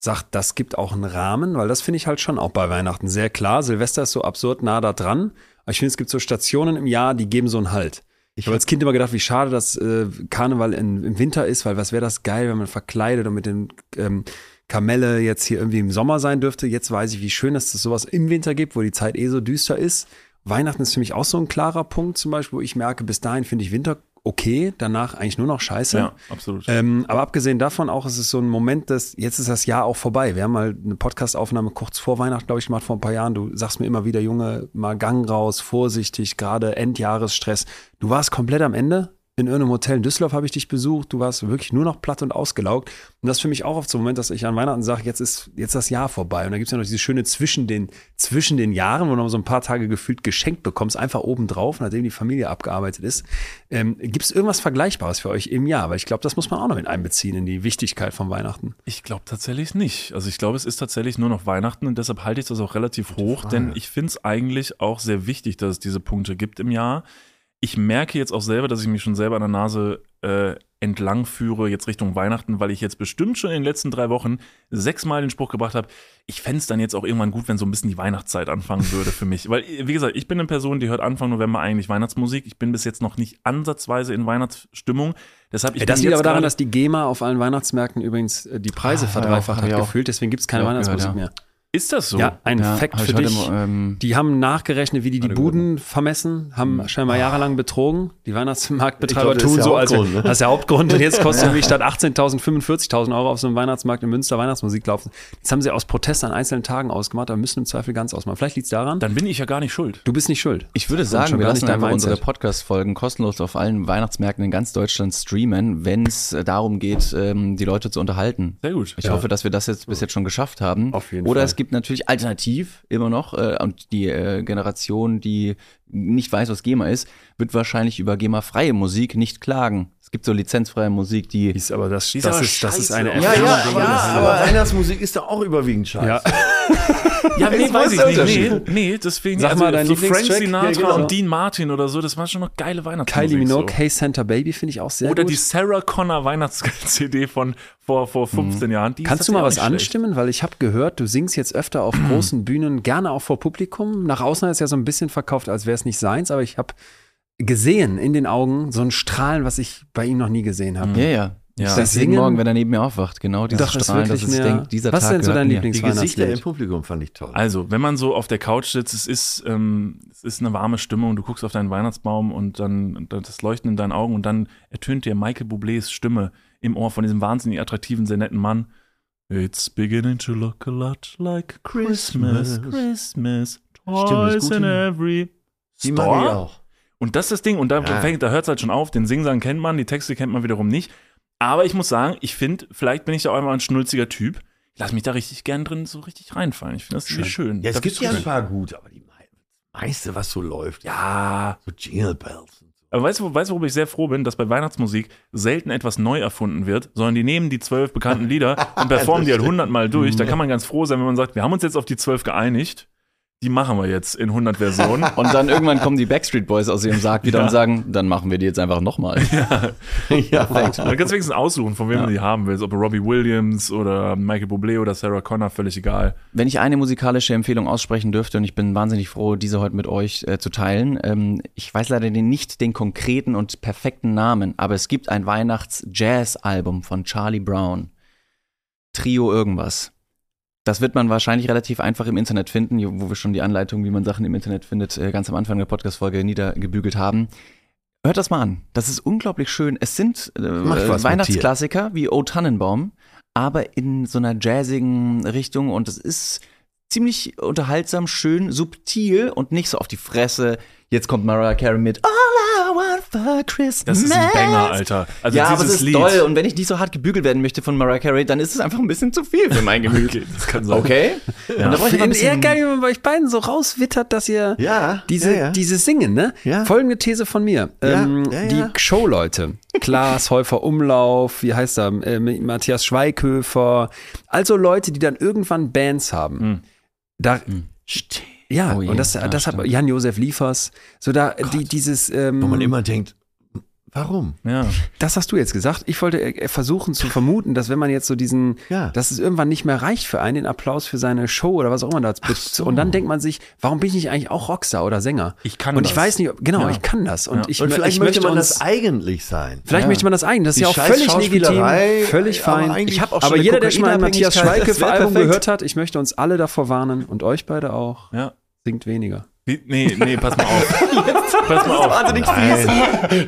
sagt, das gibt auch einen Rahmen? Weil das finde ich halt schon auch bei Weihnachten sehr klar. Silvester ist so absurd nah da dran. Aber ich finde, es gibt so Stationen im Jahr, die geben so einen Halt. Ich habe als Kind immer gedacht, wie schade, dass äh, Karneval in, im Winter ist, weil was wäre das geil, wenn man verkleidet und mit den ähm, Kamelle jetzt hier irgendwie im Sommer sein dürfte. Jetzt weiß ich, wie schön, dass es sowas im Winter gibt, wo die Zeit eh so düster ist. Weihnachten ist für mich auch so ein klarer Punkt zum Beispiel, wo ich merke, bis dahin finde ich Winter okay, danach eigentlich nur noch scheiße. Ja, absolut. Ähm, aber abgesehen davon auch, ist es so ein Moment, dass jetzt ist das Jahr auch vorbei. Wir haben mal eine Podcastaufnahme kurz vor Weihnachten, glaube ich, gemacht vor ein paar Jahren. Du sagst mir immer wieder, Junge, mal Gang raus, vorsichtig, gerade Endjahresstress. Du warst komplett am Ende. In irgendeinem Hotel in Düsseldorf habe ich dich besucht, du warst wirklich nur noch platt und ausgelaugt. Und das ist für mich auch oft so ein Moment, dass ich an Weihnachten sage, jetzt ist jetzt das Jahr vorbei. Und da gibt es ja noch diese schöne zwischen den, zwischen den Jahren, wo du noch so ein paar Tage gefühlt geschenkt bekommst, einfach oben drauf, nachdem die Familie abgearbeitet ist. Ähm, gibt es irgendwas Vergleichbares für euch im Jahr? Weil ich glaube, das muss man auch noch mit einbeziehen in die Wichtigkeit von Weihnachten. Ich glaube tatsächlich nicht. Also ich glaube, es ist tatsächlich nur noch Weihnachten und deshalb halte ich das auch relativ hoch, denn ich finde es eigentlich auch sehr wichtig, dass es diese Punkte gibt im Jahr. Ich merke jetzt auch selber, dass ich mich schon selber an der Nase äh, entlang führe, jetzt Richtung Weihnachten, weil ich jetzt bestimmt schon in den letzten drei Wochen sechsmal den Spruch gebracht habe, ich fände es dann jetzt auch irgendwann gut, wenn so ein bisschen die Weihnachtszeit anfangen würde für mich. Weil, wie gesagt, ich bin eine Person, die hört Anfang November eigentlich Weihnachtsmusik. Ich bin bis jetzt noch nicht ansatzweise in Weihnachtsstimmung. Deshalb, ich Ja, das liegt aber daran, dass die GEMA auf allen Weihnachtsmärkten übrigens äh, die Preise Ah, verdreifacht ich hat gefühlt, deswegen gibt es keine Ja, Weihnachtsmusik ja. mehr. Ist das so? Ja, ein Ja, Fact hab für dich. mal, ähm, Die haben nachgerechnet, wie die die Buden vermessen, haben scheinbar jahrelang betrogen. Die Weihnachtsmarktbetreiber glaub, tun so, als ne? das ist der Hauptgrund. Und jetzt kostet irgendwie statt 18.000 45.000 Euro auf so einem Weihnachtsmarkt in Münster Weihnachtsmusik laufen. Das haben sie aus Protest an einzelnen Tagen ausgemacht, aber müssen im Zweifel ganz ausmachen. Vielleicht liegt es daran, Dann bin ich ja gar nicht schuld. du bist nicht schuld. Ich würde sagen, wir lassen einfach unsere. Podcast-Folgen kostenlos auf allen Weihnachtsmärkten in ganz Deutschland streamen, wenn es äh, darum geht, ähm, die Leute zu unterhalten. Sehr gut. Ich hoffe, dass wir das jetzt bis jetzt schon geschafft haben. Auf jeden Oder Fall. es gibt natürlich alternativ immer noch äh, und die äh, Generation, die nicht weiß, was GEMA ist, wird wahrscheinlich über GEMA-freie Musik nicht klagen. Es gibt so lizenzfreie Musik, die Ist aber das, ist das, aber ist, das ist eine Ja, Ja, ja, aber, Weihnachtsmusik ist doch auch überwiegend scheiße. Ja. Ja, nee, weiß ist ich nicht. Nee, nee, deswegen. Sag also mal deinen so Frank. Sinatra Ja, genau. und Dean Martin oder so, das war schon noch geile Weihnachtsmusik. Kylie Minogue, so. Hey Santa Baby finde ich auch sehr Oder gut. die Sarah Connor Weihnachts-CD von vor, vor 15 Jahren. Die ist Kannst du mal was schlecht. anstimmen? Weil ich habe gehört, du singst jetzt öfter auf großen Bühnen, gerne auch vor Publikum. Nach außen es ja so ein bisschen verkauft, als wäre es nicht seins, aber ich habe gesehen in den Augen so ein Strahlen, was ich bei ihm noch nie gesehen habe. ja, ja. Ja. Das Singen- Morgen, wenn er neben mir aufwacht, genau dieses Doch, das ist Strahlen, dass wirklich ich denke, dieser Was Tag ist denn so dein mir. Lieblings- Die Gesichter im. Publikum fand ich toll. Also, wenn man so auf der Couch sitzt, es ist, ähm, es ist eine warme Stimmung, du guckst auf deinen Weihnachtsbaum und dann und das Leuchten in deinen Augen und dann ertönt dir Michael Bublés Stimme im Ohr von diesem wahnsinnig attraktiven, sehr netten Mann. It's beginning to look a lot like Christmas, Christmas, toys gute- in every Die mag ich store. auch. Und das ist das Ding. Und da, Ja. fängt, da hört es halt schon auf. Den Singsang kennt man, die Texte kennt man wiederum nicht. Aber ich muss sagen, ich finde, vielleicht bin ich da auch immer ein schnulziger Typ. Ich lasse mich da richtig gern drin so richtig reinfallen. Ich finde das schön. schön. Ja, es Das gibt ja ein paar gut, aber die mei- meiste, was so läuft, Ja, so Jingle Bells. aber weißt du, weißt du, worüber ich sehr froh bin, dass bei Weihnachtsmusik selten etwas neu erfunden wird, sondern die nehmen die zwölf bekannten Lieder und performen die halt hundertmal durch. Da kann man ganz froh sein, wenn man sagt, wir haben uns jetzt auf die zwölf geeinigt. Die machen wir jetzt in 100 Versionen. Und dann irgendwann kommen die Backstreet Boys aus ihrem Sarg wieder Ja. und sagen, dann machen wir die jetzt einfach nochmal. Ja, Da kannst du wenigstens aussuchen, von wem du die haben willst. Ob Robbie Williams oder Michael Bublé oder Sarah Connor, völlig egal. Wenn ich eine musikalische Empfehlung aussprechen dürfte, und ich bin wahnsinnig froh, diese heute mit euch äh, zu teilen, ähm, ich weiß leider nicht den konkreten und perfekten Namen, aber es gibt ein Weihnachts-Jazz-Album von Charlie Brown. Trio irgendwas. Das wird man wahrscheinlich relativ einfach im Internet finden, wo wir schon die Anleitung, wie man Sachen im Internet findet, äh, ganz am Anfang der Podcast-Folge niedergebügelt haben. Hört das mal an. Das ist unglaublich schön. Es sind äh, Weihnachtsklassiker wie O Tannenbaum, aber in so einer jazzigen Richtung und es ist ziemlich unterhaltsam, schön, subtil und nicht so auf die Fresse. Jetzt kommt Mariah Carey mit All I want for Christmas. Das ist ein Banger, Alter. Also ja, aber es ist Lied. toll und wenn ich nicht so hart gebügelt werden möchte von Mariah Carey, dann ist es einfach ein bisschen zu viel für mein Gemüt. Okay, das kann sein. Okay? Und da brauche ich ein eher geil, wie man bei euch beiden so rauswittert, dass ihr Ja, diese, ja, ja. dieses Singen, ne? Ja. Folgende These von mir. Ja, ähm, ja, ja. Die Showleute, Klaas Häufer Umlauf, wie heißt er, äh, Matthias Schweighöfer, also Leute, die dann irgendwann Bands haben. Da, ja, Oh je, und das, ja, das hat. Jan-Josef Liefers, so da, die, dieses, ähm, Wo man immer denkt, warum? Ja. das hast du jetzt gesagt. Ich wollte äh, versuchen zu vermuten, dass wenn man jetzt so diesen, Ja. dass es irgendwann nicht mehr reicht für einen, den Applaus für seine Show oder was auch immer da so. Und dann denkt man sich, warum bin ich nicht eigentlich auch Rockstar oder Sänger? Ich kann Und das. ich weiß nicht, ob- genau, Ja. ich kann das. Und Ja. ich, Und vielleicht ich möchte man uns, das eigentlich sein. Vielleicht Ja. möchte man das eigentlich. Das ist Die ja auch völlig legitim, völlig fein. Ich habe auch schon Aber jeder, der schon mal ein Matthias perfekt. gehört hat, ich möchte uns alle davor warnen und euch beide auch, ja. Singt weniger. Wie, nee, nee, pass mal auf. pass mal auf. wahnsinnig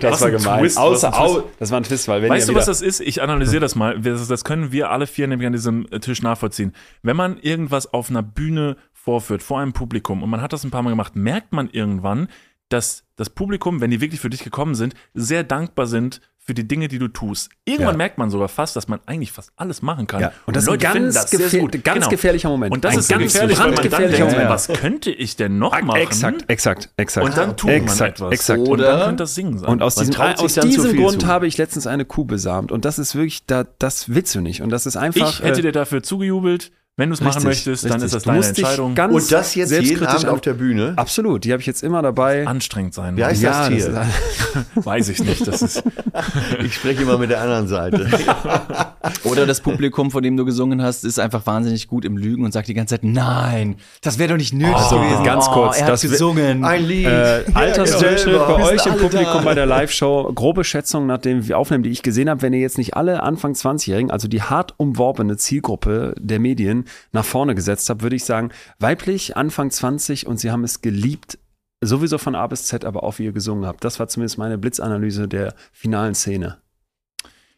Das Was ein Twist, was ein Twist. das war ein Twist, weil wenn Weißt du, was das ist? Ich analysiere das mal. Das, das können wir alle vier nämlich an diesem Tisch nachvollziehen. Wenn man irgendwas auf einer Bühne vorführt, vor einem Publikum, und man hat das ein paar Mal gemacht, merkt man irgendwann, dass das Publikum, wenn die wirklich für dich gekommen sind, sehr dankbar sind für die Dinge, die du tust. Irgendwann Ja. merkt man sogar fast, dass man eigentlich fast alles machen kann. Ja, und das ist ein Leute finden ganz gefähr- gut. ganz gefährlicher Moment. Und das Ein ist ganz gefährlich, weil man dann denkt, Moment. was könnte ich denn noch machen? Exakt, exakt, exakt. Und dann tut man exakt, etwas. Exakt. Und Oder- dann könnte das Singen sein. Und aus Man diesem, aus diesem viel Grund zu. habe ich letztens eine Kuh besamt. Und das ist wirklich, da, das willst du nicht. Und das ist einfach. ich hätte äh, dir dafür zugejubelt. Wenn du es machen richtig, möchtest, dann richtig. ist das Du deine Entscheidung. Ganz Und das jetzt jeden selbstkritisch Abend auf der Bühne. Absolut, die habe ich jetzt immer dabei. anstrengend sein. Wie heißt ja, das Tier? ist- Weiß ich nicht. Das ist, Ich spreche immer mit der anderen Seite. Oder das Publikum, von dem du gesungen hast, ist einfach wahnsinnig gut im Lügen und sagt die ganze Zeit, nein, das wäre doch nicht nötig Also, gewesen. ganz oh, kurz, Er hat das wär- gesungen. Ein Lied. Äh, Altersdurchschnitt selber. bei Wir euch im Publikum da. bei der Live-Show. Grobe Schätzung nach dem Aufnehmen, die ich gesehen habe, wenn ihr jetzt nicht alle Anfang 20-Jährigen, also die hart umworbene Zielgruppe der Medien, nach vorne gesetzt habt, würde ich sagen, weiblich, Anfang 20 und sie haben es geliebt, sowieso von A bis Z, aber auch wie ihr gesungen habt. Das war zumindest meine Blitzanalyse der finalen Szene.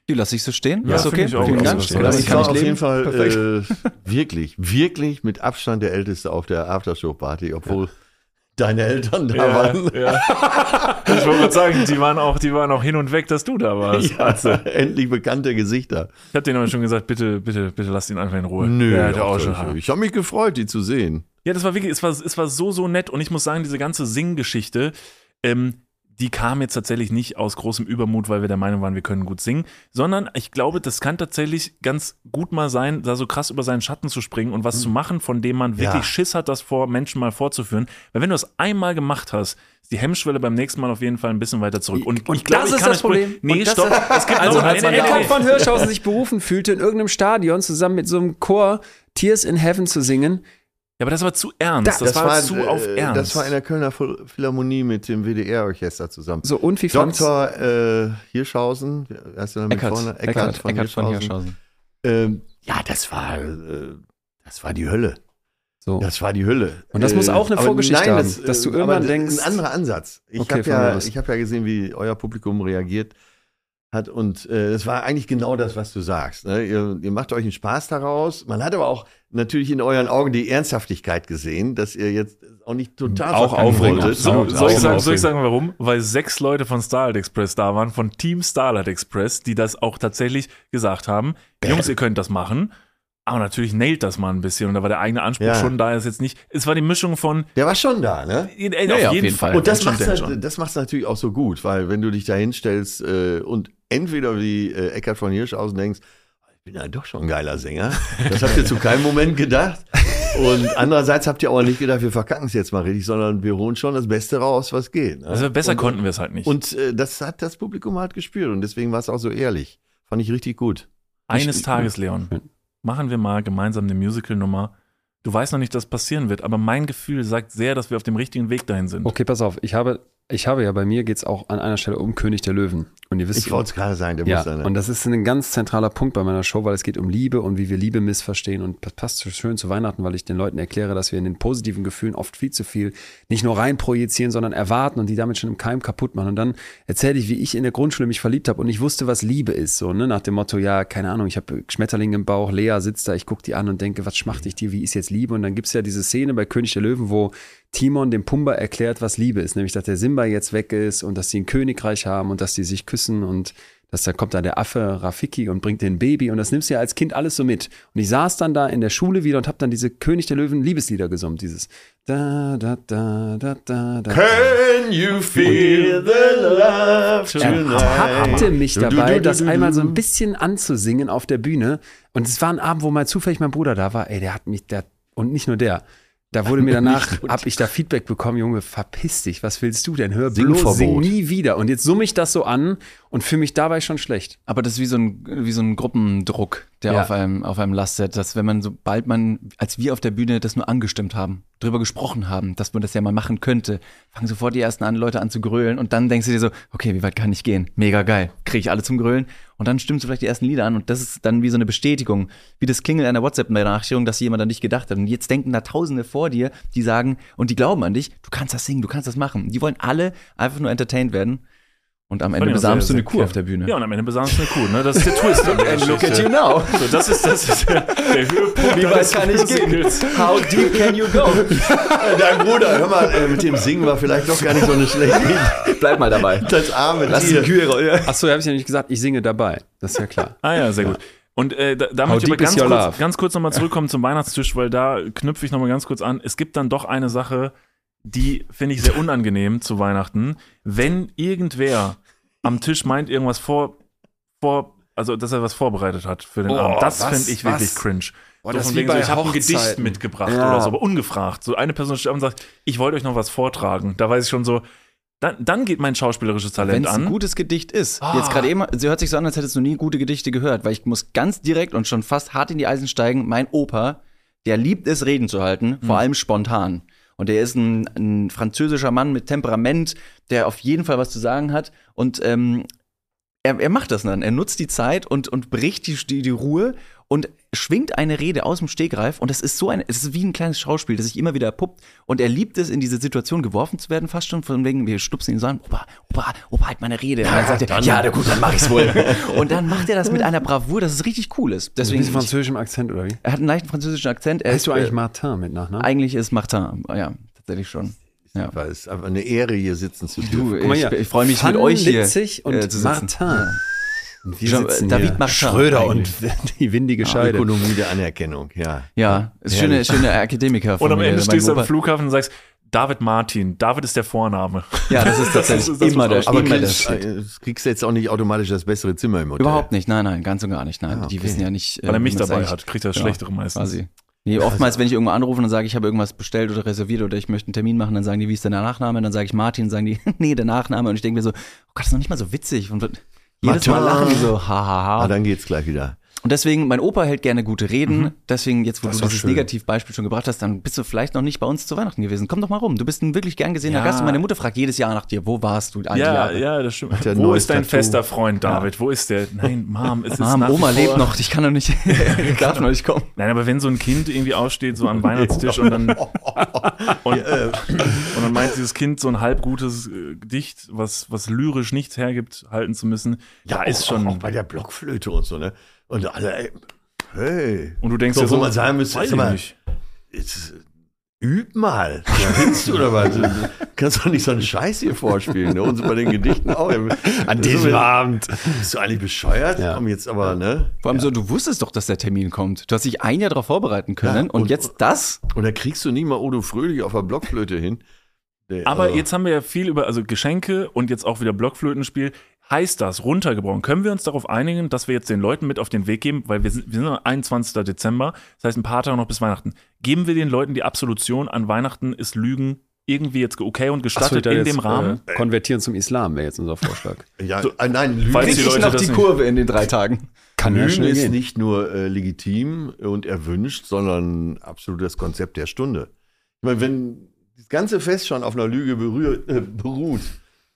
Die lasse ich so stehen. Ja, ist okay. ich auch. Vielen Also, Dank. das Damit lasse ich kann war ich auf leben. jeden Fall Perfekt. äh, wirklich, wirklich mit Abstand der Älteste auf der Aftershow-Party, obwohl deine Eltern da waren. ja. Ich wollte gerade sagen, die waren, auch, die waren auch hin und weg, dass du da warst. Ja, also, endlich bekannte Gesichter. Ich habe denen aber schon gesagt, bitte, bitte, bitte lass ihn einfach in Ruhe. Nö, ja, auch schon. das- ich habe mich gefreut, die zu sehen. Ja, das war wirklich, es war, es war so, so nett und ich muss sagen, diese ganze Singgeschichte, ähm, die kam jetzt tatsächlich nicht aus großem Übermut, weil wir der Meinung waren, wir können gut singen, sondern ich glaube, das kann tatsächlich ganz gut mal sein, da so krass über seinen Schatten zu springen und was zu machen, von dem man wirklich Ja. Schiss hat, das vor Menschen mal vorzuführen. Weil wenn du das einmal gemacht hast, ist die Hemmschwelle beim nächsten Mal auf jeden Fall ein bisschen weiter zurück. Und, Und ich glaube, das ich ist das Problem. Nee, das stopp. ist- Es gibt Also, noch- als nee, man nee, nee, Eckhard von Hirschhausen sich berufen fühlte, in irgendeinem Stadion zusammen mit so einem Chor Tears in Heaven zu singen, Ja, aber das war zu ernst. Da- das, war, zu äh, auf Ernst. Das war in der Kölner Phil- Philharmonie mit dem WDR-Orchester zusammen. so und wie fand's? Dr. Äh, Hirschhausen, heißt der mit Eckart, vorne? Eckart, von Eckart von Hirschhausen. Hirschhausen. Ähm, ja, das war, äh, das war die Hölle. So. Das war die Hölle. Und das muss auch eine Vorgeschichte haben, das, dass du äh, irgendwann aber denkst- Ein anderer Ansatz. Ich Okay, habe ja, ich hab ja gesehen, wie euer Publikum reagiert hat. Und äh, das war eigentlich genau das, was du sagst. Ne? Ihr, ihr macht euch einen Spaß daraus. Man hat aber auch natürlich in euren Augen die Ernsthaftigkeit gesehen, dass ihr jetzt auch nicht total Auch aufregend. So, soll, ich sagen, soll ich sagen, warum? Weil sechs Leute von Starlight Express da waren, von Team Starlight Express, die das auch tatsächlich gesagt haben. Jungs, ihr könnt das machen. Aber natürlich nailt das mal ein bisschen. Und da war der eigene Anspruch Ja. schon da. Ist jetzt nicht, es war die Mischung von, Der war schon da, ne? äh, Ja, ja, auf jeden Fall. Und das macht schon. das macht's natürlich auch so gut, weil wenn du dich da hinstellst äh, und entweder wie äh, Eckhard von Hirschhausen denkst, ich bin ja doch schon ein geiler Sänger, das habt ihr zu keinem Moment gedacht. Und andererseits habt ihr auch nicht gedacht, wir verkacken es jetzt mal richtig, sondern wir holen schon das Beste raus, was geht. Ne? Also besser und, konnten wir es halt nicht. Und äh, das hat das Publikum halt gespürt und deswegen war es auch so ehrlich. Fand ich richtig gut. Eines Ich- Tages, Leon, machen wir mal gemeinsam eine Musical-Nummer. Du weißt noch nicht, dass passieren wird, aber mein Gefühl sagt sehr, dass wir auf dem richtigen Weg dahin sind. Okay, pass auf, ich habe, ich habe ja bei mir geht's auch an einer Stelle um König der Löwen. Und ihr wisst, Ich wollte es gerade sagen, der ja, muss dann. und das ist ein ganz zentraler Punkt bei meiner Show, weil es geht um Liebe und wie wir Liebe missverstehen und das passt so schön zu Weihnachten, weil ich den Leuten erkläre, dass wir in den positiven Gefühlen oft viel zu viel nicht nur rein projizieren, sondern erwarten und die damit schon im Keim kaputt machen. Und dann erzähle ich, wie ich in der Grundschule mich verliebt habe und ich wusste, was Liebe ist, so ne, nach dem Motto, ja, keine Ahnung, ich habe Schmetterling im Bauch, Lea sitzt da, ich gucke die an und denke, was schmacht ich dir, wie ist jetzt Liebe? Und dann gibt's ja diese Szene bei König der Löwen, wo Timon dem Pumba erklärt, was Liebe ist, nämlich dass der Simba jetzt weg ist und dass sie ein Königreich haben und dass die sich küssen und dass da kommt da der Affe Rafiki und bringt den Baby und das nimmst du ja als Kind alles so mit. Und ich saß dann da in der Schule wieder und habe dann diese König der Löwen Liebeslieder gesungen, dieses da da da da da da. Can you feel the love Er tonight? hatte mich Du, du, dabei, das einmal so ein bisschen anzusingen auf der Bühne. Und es war ein Abend, wo mal zufällig mein Bruder da war. Ey, der hat mich, der, und nicht nur der. Da wurde mir danach, hab ich da Feedback bekommen, Junge, verpiss dich, was willst du denn? Hör bloß, Singverbot. sing nie wieder. Und jetzt summe ich das so an und fühle mich dabei schon schlecht. Aber das ist wie so ein, wie so ein Gruppendruck, der Ja. auf einem, auf einem lastet, dass wenn man, sobald man, als wir auf der Bühne das nur angestimmt haben, drüber gesprochen haben, dass man das ja mal machen könnte, fangen sofort die ersten an, Leute an zu grölen und dann denkst du dir so, okay, wie weit kann ich gehen? Mega geil. Kriege ich alle zum Grölen und dann stimmst du vielleicht die ersten Lieder an und das ist dann wie so eine Bestätigung, wie das Klingeln einer WhatsApp-Benachrichtigung, dass jemand an dich gedacht hat. Und jetzt denken da Tausende vor dir, die sagen und die glauben an dich, du kannst das singen, du kannst das machen. Die wollen alle einfach nur entertained werden. Und am Ende besamst du eine Kuh auf der Bühne. Ja, und am Ende besamst du eine Kuh, ne? Das ist der Twist an der And look at you now. So, das ist, das ist der, der Höhepunkt Wie weit kann ich gehen? How deep can you go? Äh, Dein Bruder, hör mal, äh, mit dem Singen war vielleicht doch gar nicht so eine schlechte Idee. Bleib mal dabei. Das arme Lass die Tier. Kühe rollen. Achso, habe ich ja nicht gesagt, ich singe dabei. Das ist ja klar. Ah ja, sehr gut. Und äh, da, da How möchte ich aber deep is ganz your kurz, love? ganz kurz nochmal zurückkommen zum Weihnachtstisch, weil da knüpfe ich nochmal ganz kurz an. Es gibt dann doch eine Sache, die finde ich sehr unangenehm zu Weihnachten. Wenn irgendwer am Tisch meint, irgendwas vor, vor also dass er was vorbereitet hat für den Oh, Abend. Das was, finde ich was? wirklich cringe. Boah, so das wegen so, ich habe ein Gedicht mitgebracht Ja. oder so, aber ungefragt. So eine Person steht und sagt, ich wollte euch noch was vortragen. Da weiß ich schon so, dann, dann geht mein schauspielerisches Wenn Talent es ein an. gutes Gedicht ist. Ah. Jetzt gerade eben, sie hört sich so an, als hättest du nie gute Gedichte gehört, weil ich muss ganz direkt und schon fast hart in die Eisen steigen. Mein Opa, der liebt es, Reden zu halten, vor allem spontan. Und er ist ein, ein französischer Mann mit Temperament, der auf jeden Fall was zu sagen hat. Und ähm, er, er macht das dann. Er nutzt die Zeit und, und bricht die, die, die Ruhe und schwingt eine Rede aus dem Stegreif. Und das ist so ein, es ist wie ein kleines Schauspiel, das sich immer wieder puppt. Und er liebt es, in diese Situation geworfen zu werden, fast schon von wegen, wir stupsen ihn so an, Opa, Opa, Opa, halt meine Rede. Und dann sagt er, ja, na gut, dann mach ich's wohl. und dann macht er das mit einer Bravour, dass es richtig cool ist. Du Deswegen, bist ich, französischem Akzent, oder wie? er hat einen leichten französischen Akzent. Er Heißt du ist, eigentlich äh, Martin mit Nachnamen? eigentlich ist Martin, ja, tatsächlich schon. Ja. Weil es ist einfach eine Ehre, hier sitzen zu Du, dürfen. ich, mal hier. ich freue mich Van mit euch hier Litzig und äh, zu. Martin. Ja. Und wir Jean- sitzen David hier. Martin Schröder und eigentlich. die windige Scheide. Ökonomie der Anerkennung, ja. Ja, ist schöne, schöne Akademiker. Und am Ende stehst du am Flughafen und sagst, David Martin. David ist der Vorname. Ja, das ist tatsächlich Das ist das, immer der, Aber immer kriegst, äh, kriegst du jetzt auch nicht automatisch das bessere Zimmer im Hotel. Überhaupt nicht, nein, nein, ganz und gar nicht. Nein, Ah, die okay. wissen ja nicht. äh, Weil er mich wie man's dabei hat, kriegt er das Ja, Schlechtere meistens. Quasi. Nee, oftmals, wenn ich irgendwo anrufe und sage, ich habe irgendwas bestellt oder reserviert oder ich möchte einen Termin machen, dann sagen die, wie ist denn der Nachname? Dann sage ich Martin, sagen die, nee, der Nachname. Und ich denke mir so, oh Gott, das ist noch nicht mal so witzig. Und jedes Mal Martin. lachen die so, hahaha. Ah, dann geht's gleich wieder. Und deswegen, mein Opa hält gerne gute Reden. Deswegen, jetzt wo Das du dieses schön. Negativbeispiel schon gebracht hast, dann bist du vielleicht noch nicht bei uns zu Weihnachten gewesen. Komm doch mal rum. Du bist ein wirklich gern gesehener Ja. Gast und meine Mutter fragt jedes Jahr nach dir, wo warst du all Ja, Jahre? ja, das stimmt. der Wo ist dein Tattoo? fester Freund, David? Wo ist der? Nein, Mom, es ist Mom, Oma vor- lebt noch, ich kann doch nicht, darf noch nicht kommen. Nein, aber wenn so ein Kind irgendwie aufsteht, so am Weihnachtstisch und dann und, und dann meint dieses Kind so ein halbgutes äh, Gedicht, was, was lyrisch nichts hergibt, halten zu müssen, auch, ist schon. Auch, auch bei der Blockflöte und so, ne? Und alle, ey, hey. und du denkst So, dir wo so, man sagen müsste, weiß mal, ich nicht. Jetzt, üb mal. Willst du oder was? Du kannst doch nicht so einen Scheiß hier vorspielen. Ne? Und so bei den Gedichten auch. An diesem Abend. Bist du eigentlich bescheuert? Ja. Komm jetzt aber, ne? Vor allem so, du wusstest doch, dass der Termin kommt. Du hast dich ein Jahr darauf vorbereiten können Ja, und, und- jetzt das? Und da kriegst du nie mal Odo Fröhlich auf der Blockflöte hin. Nee, Aber also- jetzt haben wir ja viel über, also Geschenke und jetzt auch wieder Blockflötenspiel. Heißt das, runtergebrochen, können wir uns darauf einigen, dass wir jetzt den Leuten mit auf den Weg geben, weil wir sind, wir sind am 21. Dezember, das heißt ein paar Tage noch bis Weihnachten. Geben wir den Leuten die Absolution an Weihnachten ist Lügen irgendwie jetzt okay und so, gestattet da in jetzt, dem Rahmen? Äh, konvertieren zum Islam wäre jetzt unser Vorschlag. Ja, äh, nein, Lügen, Falls die Leute noch die nicht- Kurve in den drei Tagen? Kann ja Lügen schnell ist gehen. nicht nur äh, legitim und erwünscht, sondern absolut das Konzept der Stunde. Ich meine, wenn das ganze Fest schon auf einer Lüge berührt, äh, beruht,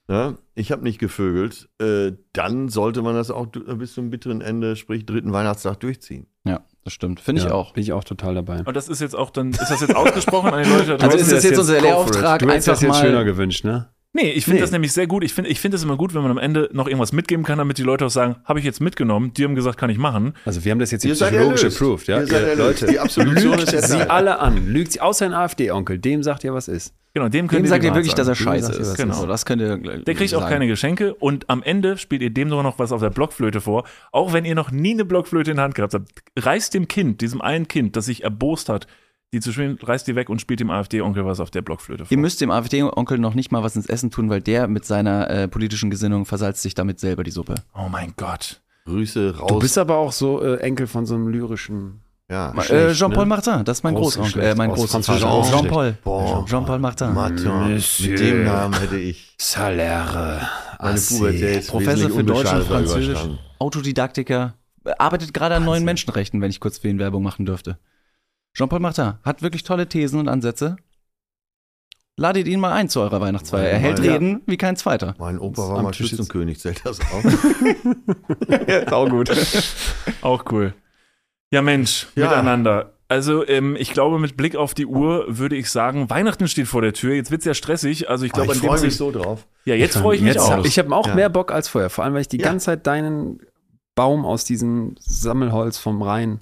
ne? ich habe nicht gevögelt, äh, dann sollte man das auch du- bis zum bitteren Ende, sprich dritten Weihnachtstag, durchziehen. Ja, das stimmt. Finde ich Ja, auch. Bin ich auch total dabei. Und das ist jetzt auch dann, ist das jetzt ausgesprochen an die Leute? da Also ist das jetzt unser for it. Lehrauftrag, Du hättest das jetzt mal- schöner gewünscht, ne? Nee, ich finde Nee. das nämlich sehr gut. Ich finde ich finde es immer gut, wenn man am Ende noch irgendwas mitgeben kann, damit die Leute auch sagen, habe ich jetzt mitgenommen, die haben gesagt, kann ich machen. Also wir haben das jetzt hier psychologisch approved, ja? Ihr seid. Leute, Die Absolution lügt ist jetzt sie alle an. Lügt sie, außer ein AfD-Onkel, dem sagt ihr, was ist. Genau, dem könnt Dem ihr sagt ihr wirklich, dass er sagen. scheiße ist. Genau. So, das könnt ihr Der kriegt auch keine Geschenke und am Ende spielt ihr dem sogar noch was auf der Blockflöte vor. Auch wenn ihr noch nie eine Blockflöte in der Hand gehabt habt. Reißt dem Kind, diesem einen Kind, das sich erbost hat, die zu spielen, reißt die weg und spielt dem AfD-Onkel was auf der Blockflöte vor. Ihr müsst dem AfD-Onkel noch nicht mal was ins Essen tun, weil der mit seiner äh, politischen Gesinnung versalzt sich damit selber die Suppe. oh mein Gott. Grüße raus. Du bist aber auch so äh, Enkel von so einem lyrischen. Ja. Äh, Jean-Paul Martin, das ist mein Großonkel. Äh, mein französischem Jean-Paul. Jean-Paul Martin. Martin, Monsieur. mit dem Namen hätte ich Salaire. meine Pubertät Professor für Deutsch und Französisch. Autodidaktiker, arbeitet gerade an neuen Menschenrechten, wenn ich kurz für ihn Werbung machen dürfte. Jean-Paul Martin hat wirklich tolle Thesen und Ansätze. Ladet ihn mal ein zu eurer Weihnachtsfeier. Er hält Ja. Reden wie kein zweiter. Mein Opa war mal. Schützenkönig, zählt das auch? Sau gut. Auch cool. Ja, Mensch, Ja. miteinander. also ähm, ich glaube, mit Blick auf die Uhr würde ich sagen, Weihnachten steht vor der Tür. Jetzt wird's ja stressig. Also ich Aber glaube, ich an dem freue mich so drauf. Ja, jetzt freue ich mich Jetzt auch. hab, ich habe auch Ja. mehr Bock als vorher. Vor allem, weil ich die Ja. ganze Zeit deinen Baum aus diesem Sammelholz vom Rheinufer.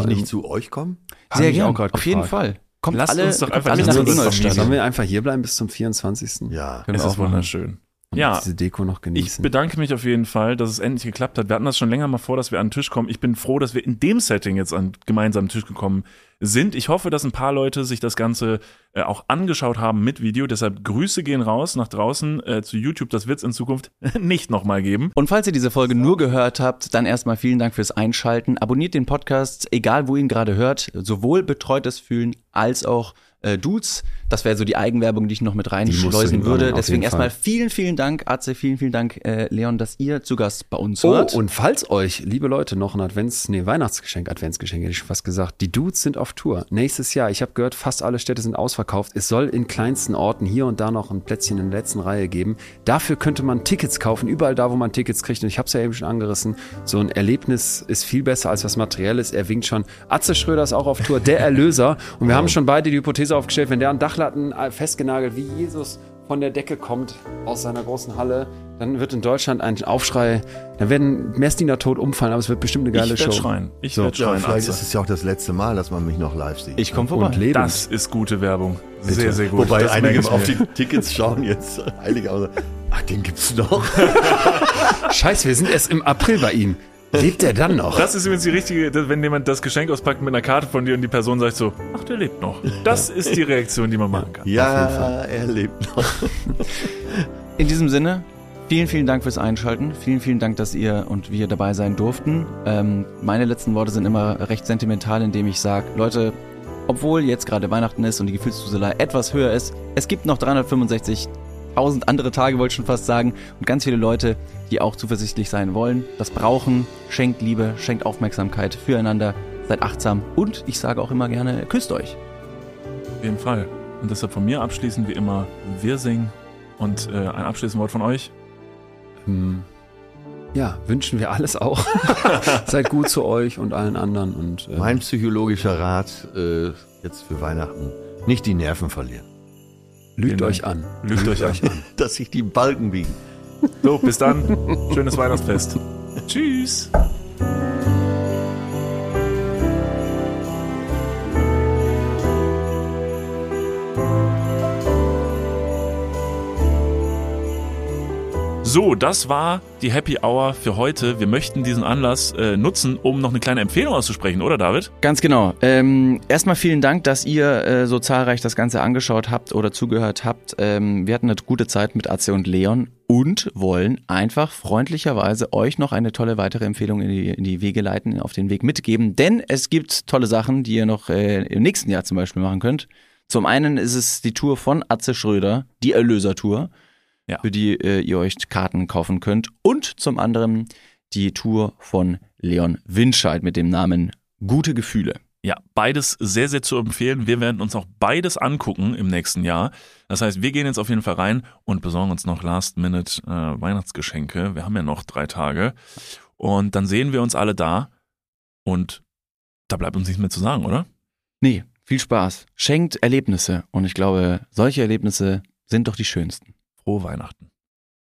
Kann ich nicht zu euch kommen? Sehr gerne, auf jeden gefragt. Fall. Kommt Lasst alle, uns doch einfach alle nach Ingolstadt. Sollen wir einfach hier bleiben bis zum 24. Ja. Können es ist wunderschön. Und Ja. diese Deko noch Ich genießen. bedanke mich auf jeden Fall, dass es endlich geklappt hat. Wir hatten das schon länger mal vor, dass wir an den Tisch kommen. Ich bin froh, dass wir in dem Setting jetzt an gemeinsamen Tisch gekommen sind. Ich hoffe, dass ein paar Leute sich das Ganze äh, auch angeschaut haben mit Video. Deshalb Grüße gehen raus nach draußen äh, zu YouTube. Das wird es in Zukunft nicht nochmal geben. Und falls ihr diese Folge nur gehört habt, dann erstmal vielen Dank fürs Einschalten. Abonniert den Podcast, egal wo ihr ihn gerade hört. Sowohl betreutes Fühlen als auch äh, Dudes. Das wäre so die Eigenwerbung, die ich noch mit reinschleusen würde. Deswegen erstmal vielen, vielen Dank, Atze, vielen, vielen Dank, äh, Leon, dass ihr zu Gast bei uns Oh, wart. und falls euch, liebe Leute, noch ein Advents-, nee, Weihnachtsgeschenk, Adventsgeschenk, hätte ich schon fast gesagt. Die Dudes sind auf Tour. Nächstes Jahr, ich habe gehört, fast alle Städte sind ausverkauft. Es soll in kleinsten Orten hier und da noch ein Plätzchen in der letzten Reihe geben. Dafür könnte man Tickets kaufen, überall da, wo man Tickets kriegt. Und ich habe es ja eben schon angerissen. So ein Erlebnis ist viel besser als was Materielles. Er winkt schon. Atze Schröder ist auch auf Tour, der Erlöser. Und wir haben schon beide die Hypothese aufgestellt, wenn der an Dachlatten äh, festgenagelt, wie Jesus von der Decke kommt aus seiner großen Halle, dann wird in Deutschland ein Aufschrei, dann werden Messdiener tot umfallen, aber es wird bestimmt eine geile ich Show. werde schreien. Ich So. werde Ja, schreien. vielleicht Atze. ist es ja auch das letzte Mal, dass man mich noch live sieht. ich komme vorbei. Und lebend. Das ist gute Werbung. Sehr, sehr gut. Wobei Das einige auf die Tickets schauen jetzt heilig aus. Ach, den gibt's noch. Scheiße, wir sind erst im April bei ihm. Lebt er dann noch? Das ist übrigens die richtige, wenn jemand das Geschenk auspackt mit einer Karte von dir und die Person sagt so, ach, der lebt noch. Das ist die Reaktion, die man machen kann. Ja, er lebt noch. In diesem Sinne, vielen, vielen Dank fürs Einschalten. Vielen, vielen Dank, dass ihr und wir dabei sein durften. Ähm, meine letzten Worte sind immer recht sentimental, indem ich sage, Leute, obwohl jetzt gerade Weihnachten ist und die Gefühlsduselei etwas höher ist, es gibt noch 365.000 andere Tage, wollte ich schon fast sagen, und ganz viele Leute, die auch zuversichtlich sein wollen, das brauchen. Schenkt Liebe, schenkt Aufmerksamkeit füreinander, seid achtsam und ich sage auch immer gerne, küsst euch. Auf jeden Fall. Und deshalb von mir abschließend wie immer, wir singen. Und äh, ein abschließendes Wort von euch. Hm. Ja, wünschen wir alles auch. Seid gut zu euch und allen anderen und äh, Mein psychologischer Rat äh, jetzt für Weihnachten. Nicht die Nerven verlieren. Lügt euch an. Lügt euch an. Dass sich die Balken biegen. So, bis dann. Schönes Weihnachtsfest. Tschüss. So, das war die Happy Hour für heute. Wir möchten diesen Anlass äh, nutzen, um noch eine kleine Empfehlung auszusprechen, oder David? Ganz genau. Ähm, erstmal vielen Dank, dass ihr äh, so zahlreich das Ganze angeschaut habt oder zugehört habt. Ähm, wir hatten eine gute Zeit mit Atze und Leon und wollen einfach freundlicherweise euch noch eine tolle weitere Empfehlung in die, in die Wege leiten, auf den Weg mitgeben. Denn es gibt tolle Sachen, die ihr noch äh, im nächsten Jahr zum Beispiel machen könnt. Zum einen ist es die Tour von Atze Schröder, die Erlöser-Tour, Ja. für die äh, ihr euch Karten kaufen könnt. Und zum anderen die Tour von Leon Winscheid mit dem Namen Gute Gefühle. Ja, beides sehr, sehr zu empfehlen. Wir werden uns auch beides angucken im nächsten Jahr. Das heißt, wir gehen jetzt auf jeden Fall rein und besorgen uns noch Last-Minute äh, Weihnachtsgeschenke. Wir haben ja noch drei Tage. Und dann sehen wir uns alle da. Und da bleibt uns nichts mehr zu sagen, oder? Nee, viel Spaß. Schenkt Erlebnisse. Und ich glaube, solche Erlebnisse sind doch die schönsten. Frohe Weihnachten.